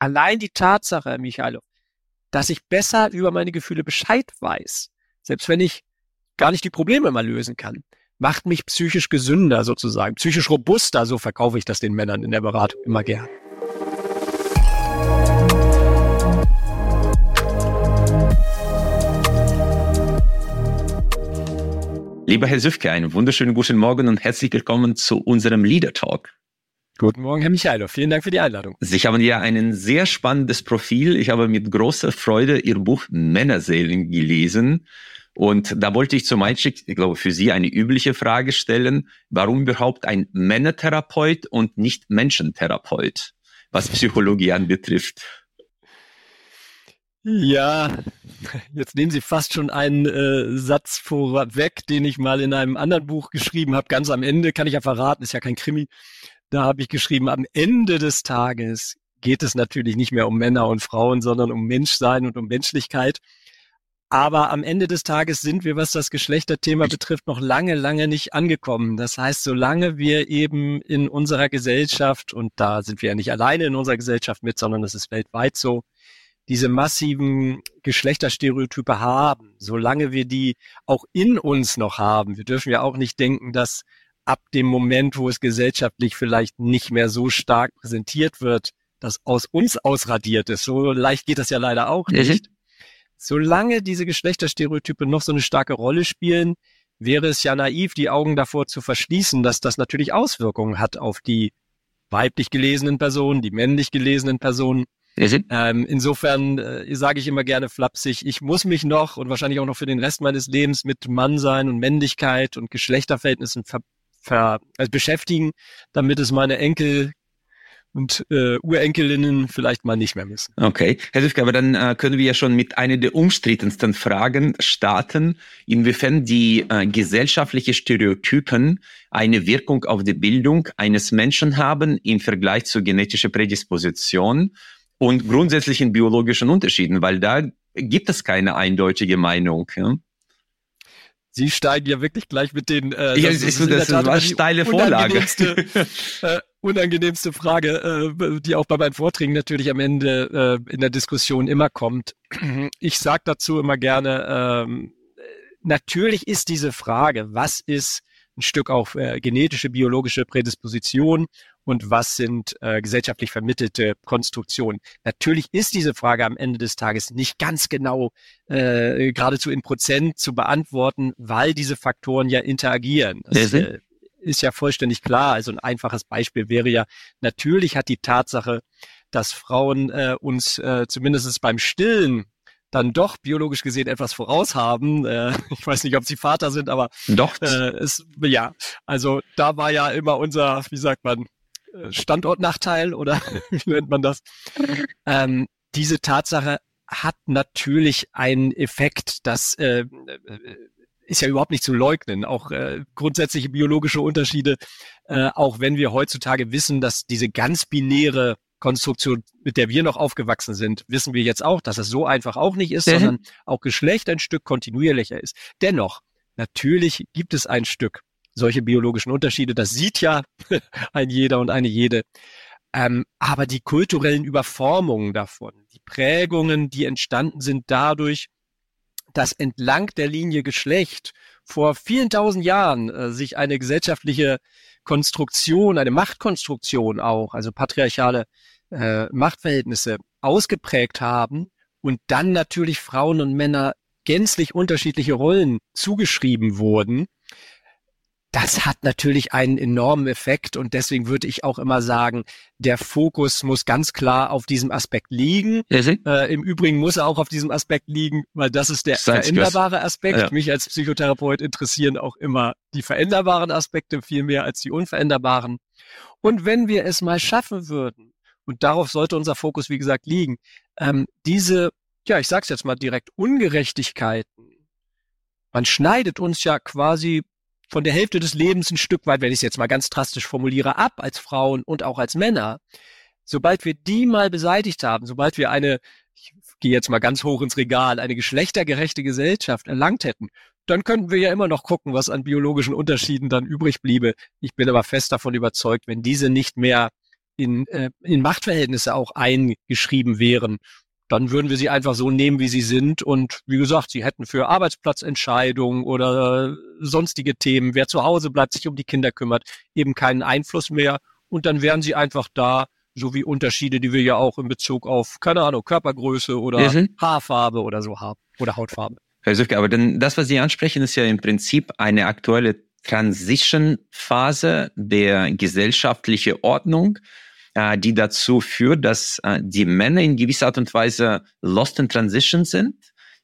allein die Tatsache, Herr Michailov, dass ich besser über meine Gefühle Bescheid weiß, selbst wenn ich gar nicht die Probleme mal lösen kann, macht mich psychisch gesünder sozusagen, psychisch robuster, so verkaufe ich das den Männern in der Beratung immer gern. Lieber Herr Süfke, einen wunderschönen guten Morgen und herzlich willkommen zu unserem Leader Talk. Guten Morgen, Herr Michailov. Vielen Dank für die Einladung. Sie haben ja ein sehr spannendes Profil. Ich habe mit großer Freude Ihr Buch Männerseelen gelesen. Und da wollte ich zum Einstieg, ich glaube, für Sie eine übliche Frage stellen. Warum überhaupt ein Männertherapeut und nicht Menschentherapeut, was Psychologie anbetrifft? Ja, jetzt nehmen Sie fast schon einen äh, Satz vorweg, den ich mal in einem anderen Buch geschrieben habe. Ganz am Ende kann ich ja verraten, ist ja kein Krimi. Da habe ich geschrieben, am Ende des Tages geht es natürlich nicht mehr um Männer und Frauen, sondern um Menschsein und um Menschlichkeit. Aber am Ende des Tages sind wir, was das Geschlechterthema betrifft, noch lange, lange nicht angekommen. Das heißt, solange wir eben in unserer Gesellschaft, und da sind wir ja nicht alleine in unserer Gesellschaft mit, sondern es ist weltweit so, diese massiven Geschlechterstereotype haben, solange wir die auch in uns noch haben. Wir dürfen ja auch nicht denken, dass ab dem Moment, wo es gesellschaftlich vielleicht nicht mehr so stark präsentiert wird, das aus uns ausradiert ist. So leicht geht das ja leider auch nicht. Solange diese Geschlechterstereotype noch so eine starke Rolle spielen, wäre es ja naiv, die Augen davor zu verschließen, dass das natürlich Auswirkungen hat auf die weiblich gelesenen Personen, die männlich gelesenen Personen. Ähm, insofern äh, sage ich immer gerne flapsig, ich muss mich noch und wahrscheinlich auch noch für den Rest meines Lebens mit Mannsein und Männlichkeit und Geschlechterverhältnissen ver, ver, also beschäftigen, damit es meine Enkel und äh, Urenkelinnen vielleicht mal nicht mehr müssen. Okay, Herr Süfke, aber dann äh, können wir ja schon mit einer der umstrittensten Fragen starten, inwiefern die äh, gesellschaftliche Stereotypen eine Wirkung auf die Bildung eines Menschen haben im Vergleich zur genetischen Prädisposition und grundsätzlichen biologischen Unterschieden, weil da gibt es keine eindeutige Meinung. Ja? Sie steigen ja wirklich gleich mit den. Äh, ja, das, ist, das ist eine steile Vorlage. Unangenehmste, äh, unangenehmste Frage, äh, die auch bei meinen Vorträgen natürlich am Ende äh, in der Diskussion immer kommt. Ich sage dazu immer gerne: ähm, Natürlich ist diese Frage, was ist ein Stück auch äh, genetische, biologische Prädisposition und was sind äh, gesellschaftlich vermittelte Konstruktionen. Natürlich ist diese Frage am Ende des Tages nicht ganz genau äh, geradezu in Prozent zu beantworten, weil diese Faktoren ja interagieren. Das, äh, ist ja vollständig klar. Also ein einfaches Beispiel wäre ja, natürlich hat die Tatsache, dass Frauen äh, uns äh, zumindest beim Stillen dann doch biologisch gesehen etwas voraus haben. Äh, ich weiß nicht, ob sie Vater sind, aber doch. Äh, es, ja, also da war ja immer unser, wie sagt man, äh, Standortnachteil oder wie nennt man das? Ähm, diese Tatsache hat natürlich einen Effekt, das äh, äh, ist ja überhaupt nicht zu leugnen. Auch äh, grundsätzliche biologische Unterschiede, äh, auch wenn wir heutzutage wissen, dass diese ganz binäre Konstruktion, mit der wir noch aufgewachsen sind, wissen wir jetzt auch, dass es so einfach auch nicht ist, mhm. sondern auch Geschlecht ein Stück kontinuierlicher ist. Dennoch, natürlich gibt es ein Stück solche biologischen Unterschiede. Das sieht ja ein jeder und eine jede. Ähm, aber die kulturellen Überformungen davon, die Prägungen, die entstanden sind dadurch, dass entlang der Linie Geschlecht vor vielen tausend Jahren äh, sich eine gesellschaftliche Konstruktion, eine Machtkonstruktion auch, also patriarchale äh, Machtverhältnisse ausgeprägt haben und dann natürlich Frauen und Männer gänzlich unterschiedliche Rollen zugeschrieben wurden, das hat natürlich einen enormen Effekt und deswegen würde ich auch immer sagen, der Fokus muss ganz klar auf diesem Aspekt liegen. Äh, Im Übrigen muss er auch auf diesem Aspekt liegen, weil das ist der Science veränderbare Aspekt. Ja. Mich als Psychotherapeut interessieren auch immer die veränderbaren Aspekte viel mehr als die unveränderbaren. Und wenn wir es mal schaffen würden, und darauf sollte unser Fokus, wie gesagt, liegen, ähm, diese, ja, ich sag's jetzt mal direkt, Ungerechtigkeiten, man schneidet uns ja quasi von der Hälfte des Lebens ein Stück weit, wenn ich es jetzt mal ganz drastisch formuliere, ab als Frauen und auch als Männer. Sobald wir die mal beseitigt haben, sobald wir eine, ich gehe jetzt mal ganz hoch ins Regal, eine geschlechtergerechte Gesellschaft erlangt hätten, dann könnten wir ja immer noch gucken, was an biologischen Unterschieden dann übrig bliebe. Ich bin aber fest davon überzeugt, wenn diese nicht mehr in, äh, in Machtverhältnisse auch eingeschrieben wären, dann würden wir sie einfach so nehmen, wie sie sind. Und wie gesagt, sie hätten für Arbeitsplatzentscheidungen oder sonstige Themen, wer zu Hause bleibt, sich um die Kinder kümmert, eben keinen Einfluss mehr. Und dann wären sie einfach da, so wie Unterschiede, die wir ja auch in Bezug auf, keine Ahnung, Körpergröße oder mhm. Haarfarbe oder so haben oder Hautfarbe. Herr Süfke, aber dann das, was Sie ansprechen, ist ja im Prinzip eine aktuelle Transition-Phase der gesellschaftlichen Ordnung, äh, die dazu führt, dass äh, die Männer in gewisser Art und Weise lost in transition sind,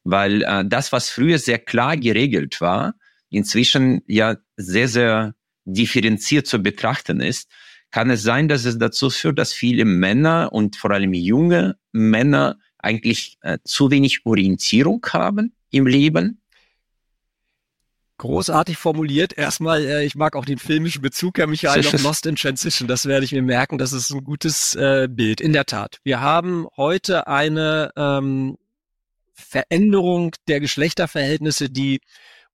weil äh, das, was früher sehr klar geregelt war, inzwischen ja sehr, sehr differenziert zu betrachten ist. Kann es sein, dass es dazu führt, dass viele Männer und vor allem junge Männer eigentlich äh, zu wenig Orientierung haben im Leben? Großartig formuliert. Erstmal, äh, ich mag auch den filmischen Bezug, Herr Michael, auf Lost in Transition. Das werde ich mir merken. Das ist ein gutes äh, Bild. In der Tat. Wir haben heute eine ähm, Veränderung der Geschlechterverhältnisse, die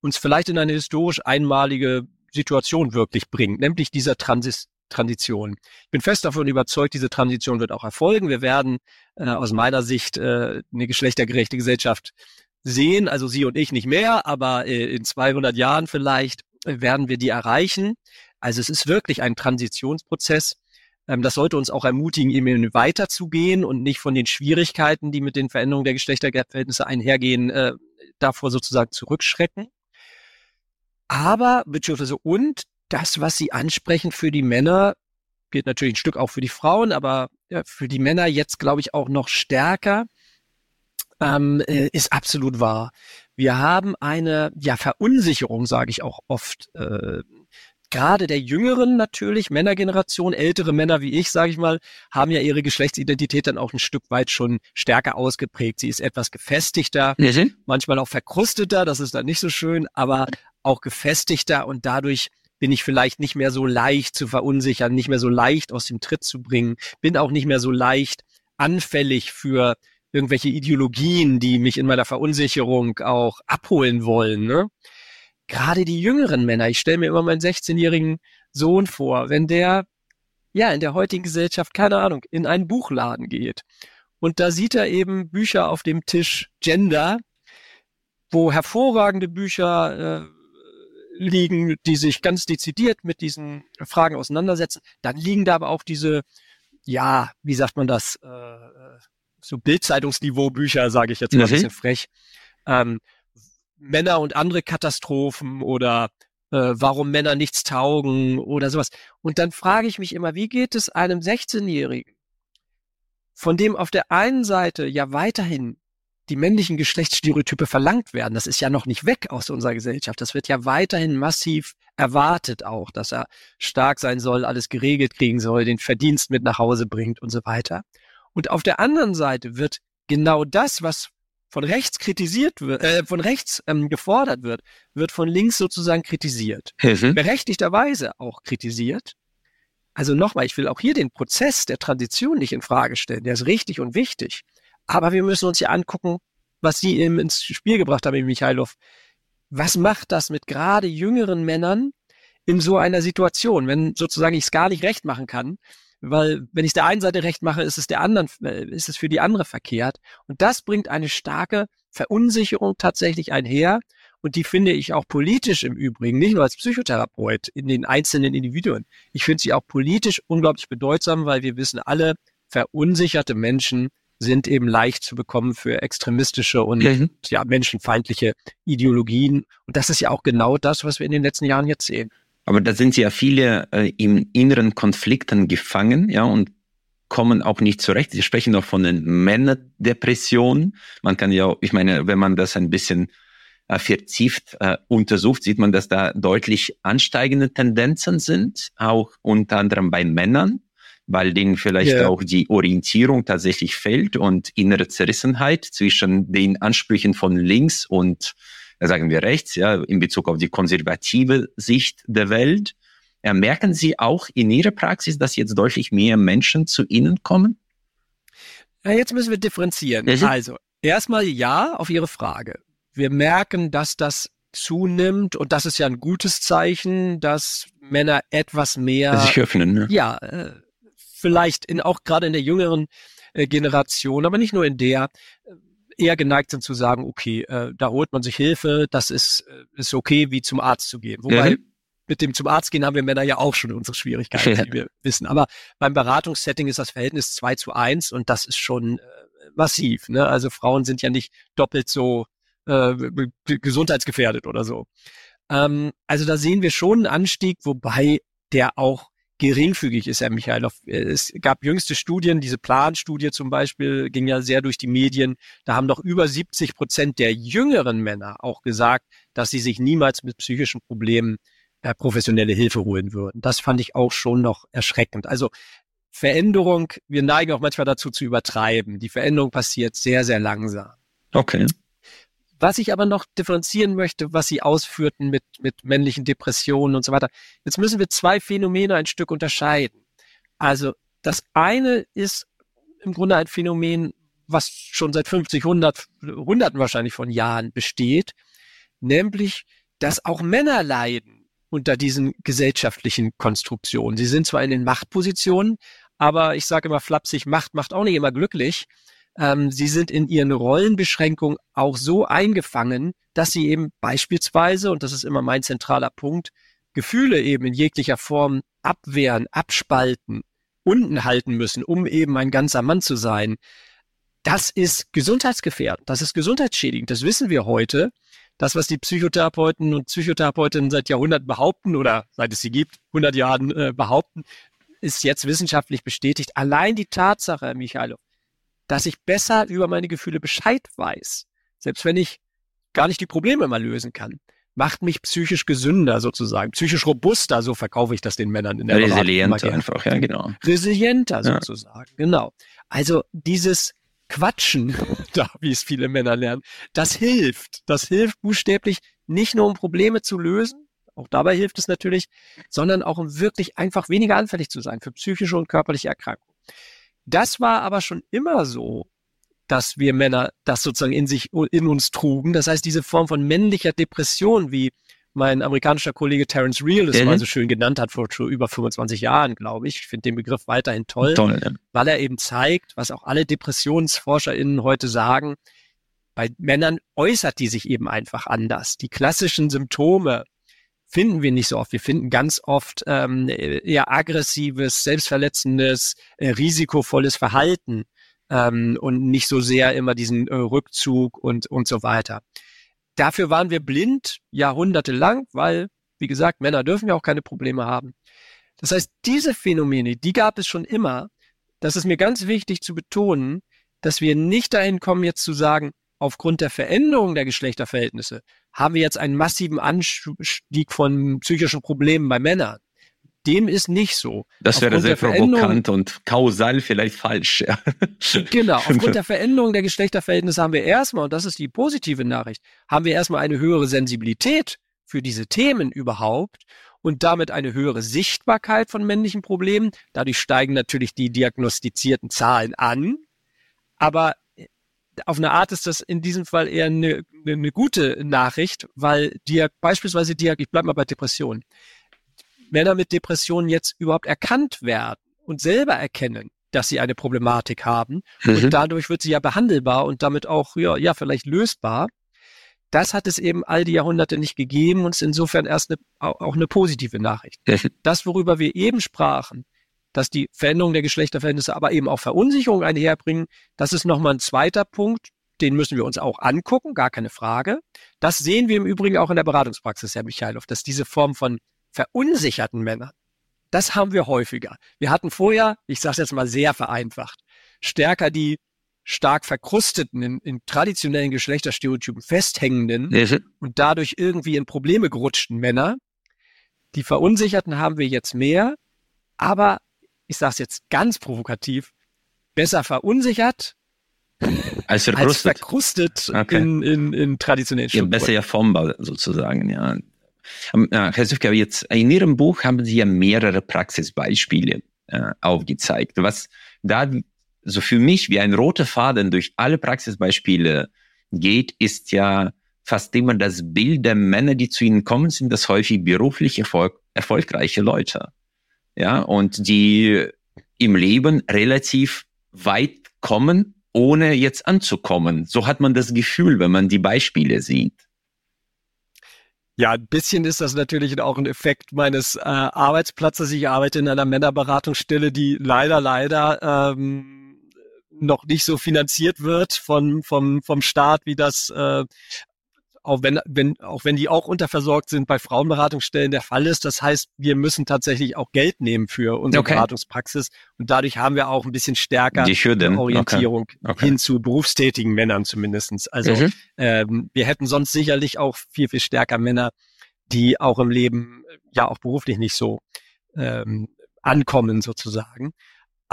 uns vielleicht in eine historisch einmalige Situation wirklich bringt, nämlich dieser Transis Transition. Ich bin fest davon überzeugt, diese Transition wird auch erfolgen. Wir werden äh, aus meiner Sicht äh, eine geschlechtergerechte Gesellschaft sehen, also Sie und ich nicht mehr, aber äh, in 200 Jahren vielleicht äh, werden wir die erreichen. Also es ist wirklich ein Transitionsprozess. Ähm, das sollte uns auch ermutigen, eben weiterzugehen und nicht von den Schwierigkeiten, die mit den Veränderungen der Geschlechterverhältnisse einhergehen, äh, davor sozusagen zurückschrecken. Aber, beziehungsweise und, das, was Sie ansprechen für die Männer, gilt natürlich ein Stück auch für die Frauen, aber ja, für die Männer jetzt, glaube ich, auch noch stärker ähm, äh, ist absolut wahr. Wir haben eine ja Verunsicherung, sage ich auch oft. Äh, Gerade der jüngeren natürlich, Männergeneration, ältere Männer wie ich, sage ich mal, haben ja ihre Geschlechtsidentität dann auch ein Stück weit schon stärker ausgeprägt. Sie ist etwas gefestigter, mhm. manchmal auch verkrusteter, das ist dann nicht so schön, aber auch gefestigter und dadurch bin ich vielleicht nicht mehr so leicht zu verunsichern, nicht mehr so leicht aus dem Tritt zu bringen, bin auch nicht mehr so leicht anfällig für irgendwelche Ideologien, die mich in meiner Verunsicherung auch abholen wollen. Ne? Gerade die jüngeren Männer, ich stelle mir immer meinen 16-jährigen Sohn vor, wenn der ja in der heutigen Gesellschaft, keine Ahnung, in einen Buchladen geht und da sieht er eben Bücher auf dem Tisch Gender, wo hervorragende Bücher äh, liegen, die sich ganz dezidiert mit diesen Fragen auseinandersetzen. Dann liegen da aber auch diese, ja, wie sagt man das, äh, äh so Bildzeitungsniveau-Bücher, sage ich jetzt mal ein bisschen frech. Ähm, Männer und andere Katastrophen oder äh, warum Männer nichts taugen oder sowas. Und dann frage ich mich immer, wie geht es einem 16-Jährigen, von dem auf der einen Seite ja weiterhin die männlichen Geschlechtsstereotype verlangt werden. Das ist ja noch nicht weg aus unserer Gesellschaft. Das wird ja weiterhin massiv erwartet auch, dass er stark sein soll, alles geregelt kriegen soll, den Verdienst mit nach Hause bringt und so weiter. Und auf der anderen Seite wird genau das, was von rechts kritisiert wird, äh, von rechts ähm, gefordert wird, wird von links sozusagen kritisiert. Mhm. Berechtigterweise auch kritisiert. Also nochmal, ich will auch hier den Prozess der Transition nicht in Frage stellen. Der ist richtig und wichtig. Aber wir müssen uns ja angucken, was Sie eben ins Spiel gebracht haben, Michailov. Was macht das mit gerade jüngeren Männern in so einer Situation, wenn sozusagen ich es gar nicht recht machen kann, weil wenn ich der einen Seite recht mache, ist es der anderen, äh, ist es für die andere verkehrt. Und das bringt eine starke Verunsicherung tatsächlich einher. Und die finde ich auch politisch im Übrigen, nicht nur als Psychotherapeut in den einzelnen Individuen. Ich finde sie auch politisch unglaublich bedeutsam, weil wir wissen alle, verunsicherte Menschen sind eben leicht zu bekommen für extremistische und mhm. ja, menschenfeindliche Ideologien. Und das ist ja auch genau das, was wir in den letzten Jahren jetzt sehen. Aber da sind ja viele äh, im inneren Konflikten gefangen, ja, und kommen auch nicht zurecht. Sie sprechen auch von den Männerdepressionen. Man kann ja, ich meine, wenn man das ein bisschen äh, vertieft äh, untersucht, sieht man, dass da deutlich ansteigende Tendenzen sind, auch unter anderem bei Männern, weil denen vielleicht yeah. auch die Orientierung tatsächlich fehlt und innere Zerrissenheit zwischen den Ansprüchen von links und sagen wir rechts, ja, in Bezug auf die konservative Sicht der Welt. Ja, merken Sie auch in Ihrer Praxis, dass jetzt deutlich mehr Menschen zu Ihnen kommen? Ja, jetzt müssen wir differenzieren. Mhm. Also, erstmal ja auf Ihre Frage. Wir merken, dass das zunimmt und das ist ja ein gutes Zeichen, dass Männer etwas mehr sich öffnen. Ne? Ja, äh, vielleicht in, auch gerade in der jüngeren äh, Generation, aber nicht nur in der, äh, eher geneigt sind zu sagen, okay, äh, da holt man sich Hilfe, das ist, äh, ist okay, wie zum Arzt zu gehen. Wobei mhm. mit dem zum Arzt gehen haben wir Männer ja auch schon unsere Schwierigkeiten, wie wir wissen. Aber beim Beratungssetting ist das Verhältnis zwei zu eins und das ist schon äh, massiv. Ne? Also Frauen sind ja nicht doppelt so äh, gesundheitsgefährdet oder so. Ähm, also da sehen wir schon einen Anstieg, wobei der auch geringfügig ist, Herr Michailov. Es gab jüngste Studien, diese Planstudie zum Beispiel ging ja sehr durch die Medien. Da haben doch über 70 Prozent der jüngeren Männer auch gesagt, dass sie sich niemals mit psychischen Problemen äh, professionelle Hilfe holen würden. Das fand ich auch schon noch erschreckend. Also Veränderung, wir neigen auch manchmal dazu zu übertreiben. Die Veränderung passiert sehr, sehr langsam. Okay. Was ich aber noch differenzieren möchte, was Sie ausführten mit, mit männlichen Depressionen und so weiter. Jetzt müssen wir zwei Phänomene ein Stück unterscheiden. Also das eine ist im Grunde ein Phänomen, was schon seit 50, 100, Hunderten wahrscheinlich von Jahren besteht, nämlich, dass auch Männer leiden unter diesen gesellschaftlichen Konstruktionen. Sie sind zwar in den Machtpositionen, aber ich sage immer flapsig, Macht macht auch nicht immer glücklich ähm, sie sind in ihren Rollenbeschränkungen auch so eingefangen, dass sie eben beispielsweise, und das ist immer mein zentraler Punkt, Gefühle eben in jeglicher Form abwehren, abspalten, unten halten müssen, um eben ein ganzer Mann zu sein. Das ist gesundheitsgefährdend, das ist gesundheitsschädigend, das wissen wir heute. Das, was die Psychotherapeuten und Psychotherapeutinnen seit Jahrhunderten behaupten oder seit es sie gibt, 100 Jahren äh, behaupten, ist jetzt wissenschaftlich bestätigt. Allein die Tatsache, Michailov, dass ich besser über meine Gefühle Bescheid weiß, selbst wenn ich gar nicht die Probleme mal lösen kann, macht mich psychisch gesünder sozusagen, psychisch robuster, so verkaufe ich das den Männern in der Resilienter einfach, ja, genau. Resilienter ja. sozusagen, genau. Also dieses Quatschen, da, wie es viele Männer lernen, das hilft. Das hilft buchstäblich nicht nur um Probleme zu lösen, auch dabei hilft es natürlich, sondern auch um wirklich einfach weniger anfällig zu sein für psychische und körperliche Erkrankungen. Das war aber schon immer so, dass wir Männer das sozusagen in sich, in uns trugen. Das heißt, diese Form von männlicher Depression, wie mein amerikanischer Kollege Terence Real es mhm. mal so schön genannt hat vor schon über 25 Jahren, glaube ich. Ich finde den Begriff weiterhin toll, toll ja. weil er eben zeigt, was auch alle DepressionsforscherInnen heute sagen, bei Männern äußert die sich eben einfach anders. Die klassischen Symptome finden wir nicht so oft. Wir finden ganz oft ähm, eher aggressives, selbstverletzendes, äh, risikovolles Verhalten ähm, und nicht so sehr immer diesen äh, Rückzug und, und so weiter. Dafür waren wir blind jahrhundertelang, weil, wie gesagt, Männer dürfen ja auch keine Probleme haben. Das heißt, diese Phänomene, die gab es schon immer. Das ist mir ganz wichtig zu betonen, dass wir nicht dahin kommen, jetzt zu sagen, aufgrund der Veränderung der Geschlechterverhältnisse haben wir jetzt einen massiven Anstieg von psychischen Problemen bei Männern. Dem ist nicht so. Das wäre sehr provokant und kausal vielleicht falsch. Ja. Genau, aufgrund der Veränderung der Geschlechterverhältnisse haben wir erstmal, und das ist die positive Nachricht, haben wir erstmal eine höhere Sensibilität für diese Themen überhaupt und damit eine höhere Sichtbarkeit von männlichen Problemen. Dadurch steigen natürlich die diagnostizierten Zahlen an. Aber auf eine Art ist das in diesem Fall eher eine, eine gute Nachricht, weil die beispielsweise die, ich bleib mal bei Depressionen, Männer mit Depressionen jetzt überhaupt erkannt werden und selber erkennen, dass sie eine Problematik haben mhm. und dadurch wird sie ja behandelbar und damit auch ja, ja vielleicht lösbar. Das hat es eben all die Jahrhunderte nicht gegeben und ist insofern erst eine, auch eine positive Nachricht. Mhm. Das, worüber wir eben sprachen, dass die Veränderung der Geschlechterverhältnisse aber eben auch Verunsicherung einherbringen. Das ist nochmal ein zweiter Punkt. Den müssen wir uns auch angucken, gar keine Frage. Das sehen wir im Übrigen auch in der Beratungspraxis, Herr Michailov, dass diese Form von verunsicherten Männern, das haben wir häufiger. Wir hatten vorher, ich sage es jetzt mal sehr vereinfacht, stärker die stark verkrusteten, in, in traditionellen Geschlechterstereotypen festhängenden mhm. und dadurch irgendwie in Probleme gerutschten Männer. Die Verunsicherten haben wir jetzt mehr, aber ich sage es jetzt ganz provokativ, besser verunsichert als verkrustet, als verkrustet okay. in, in, in traditionellen Strukturen. Ja, besser ja formbar sozusagen, ja. Ähm, Herr Süfke, jetzt in Ihrem Buch haben Sie ja mehrere Praxisbeispiele äh, aufgezeigt, was da so für mich wie ein roter Faden durch alle Praxisbeispiele geht, ist ja fast immer das Bild der Männer, die zu Ihnen kommen, sind das häufig beruflich erfolg erfolgreiche Leute. Ja, und die im Leben relativ weit kommen, ohne jetzt anzukommen. So hat man das Gefühl, wenn man die Beispiele sieht. Ja, ein bisschen ist das natürlich auch ein Effekt meines äh, Arbeitsplatzes. Ich arbeite in einer Männerberatungsstelle, die leider, leider ähm, noch nicht so finanziert wird von, vom, vom Staat, wie das äh, auch wenn, wenn, auch wenn die auch unterversorgt sind, bei Frauenberatungsstellen der Fall ist. Das heißt, wir müssen tatsächlich auch Geld nehmen für unsere okay. Beratungspraxis und dadurch haben wir auch ein bisschen stärker die Orientierung okay. Okay. hin zu berufstätigen Männern zumindestens. Also mhm. ähm, wir hätten sonst sicherlich auch viel, viel stärker Männer, die auch im Leben ja auch beruflich nicht so ähm, ankommen sozusagen.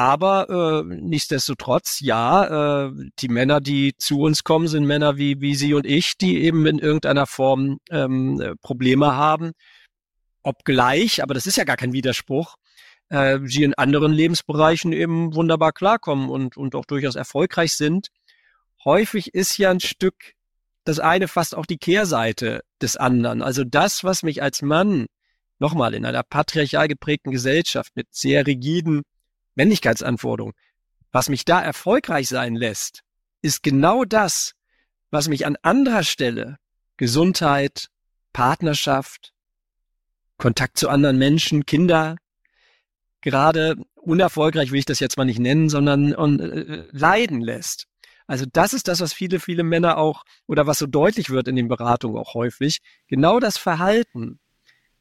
Aber äh, nichtsdestotrotz, ja, äh, die Männer, die zu uns kommen, sind Männer wie, wie Sie und ich, die eben in irgendeiner Form ähm, äh, Probleme haben. Obgleich, aber das ist ja gar kein Widerspruch, äh, sie in anderen Lebensbereichen eben wunderbar klarkommen und, und auch durchaus erfolgreich sind. Häufig ist ja ein Stück das eine fast auch die Kehrseite des anderen. Also das, was mich als Mann nochmal in einer patriarchal geprägten Gesellschaft mit sehr rigiden Männlichkeitsanforderung. Was mich da erfolgreich sein lässt, ist genau das, was mich an anderer Stelle Gesundheit, Partnerschaft, Kontakt zu anderen Menschen, Kinder, gerade unerfolgreich will ich das jetzt mal nicht nennen, sondern und, äh, leiden lässt. Also das ist das, was viele, viele Männer auch oder was so deutlich wird in den Beratungen auch häufig. Genau das Verhalten,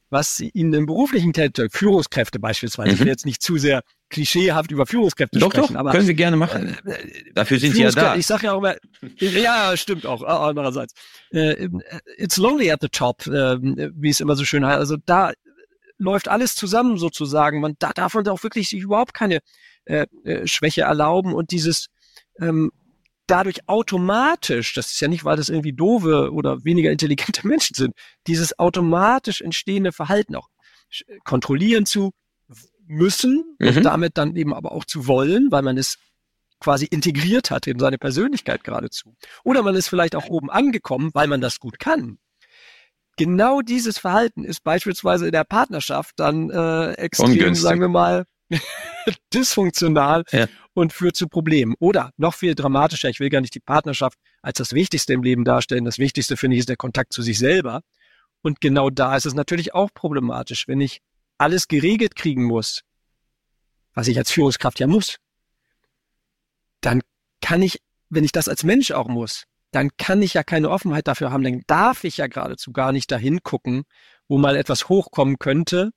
was ihnen im beruflichen Tätigkeit, Führungskräfte beispielsweise, mhm. ich will jetzt nicht zu sehr klischeehaft über Führungskräfte doch, sprechen. Doch, aber können Sie gerne machen. Äh, äh Dafür sind Sie ja da. Ich sage ja auch immer, ja, stimmt auch, andererseits. Äh, it's lonely at the top, äh, wie es immer so schön heißt. Also da läuft alles zusammen sozusagen. Man da darf man auch wirklich sich überhaupt keine äh, äh, Schwäche erlauben und dieses ähm, dadurch automatisch, das ist ja nicht, weil das irgendwie doofe oder weniger intelligente Menschen sind, dieses automatisch entstehende Verhalten auch kontrollieren zu müssen mhm. und damit dann eben aber auch zu wollen, weil man es quasi integriert hat in seine Persönlichkeit geradezu. Oder man ist vielleicht auch oben angekommen, weil man das gut kann. Genau dieses Verhalten ist beispielsweise in der Partnerschaft dann äh, extrem, Ungünstig. sagen wir mal, dysfunktional ja. und führt zu Problemen. Oder noch viel dramatischer, ich will gar nicht die Partnerschaft als das Wichtigste im Leben darstellen. Das Wichtigste finde ich ist der Kontakt zu sich selber. Und genau da ist es natürlich auch problematisch, wenn ich alles geregelt kriegen muss, was ich als Führungskraft ja muss, dann kann ich, wenn ich das als Mensch auch muss, dann kann ich ja keine Offenheit dafür haben, dann darf ich ja geradezu gar nicht dahin gucken, wo mal etwas hochkommen könnte,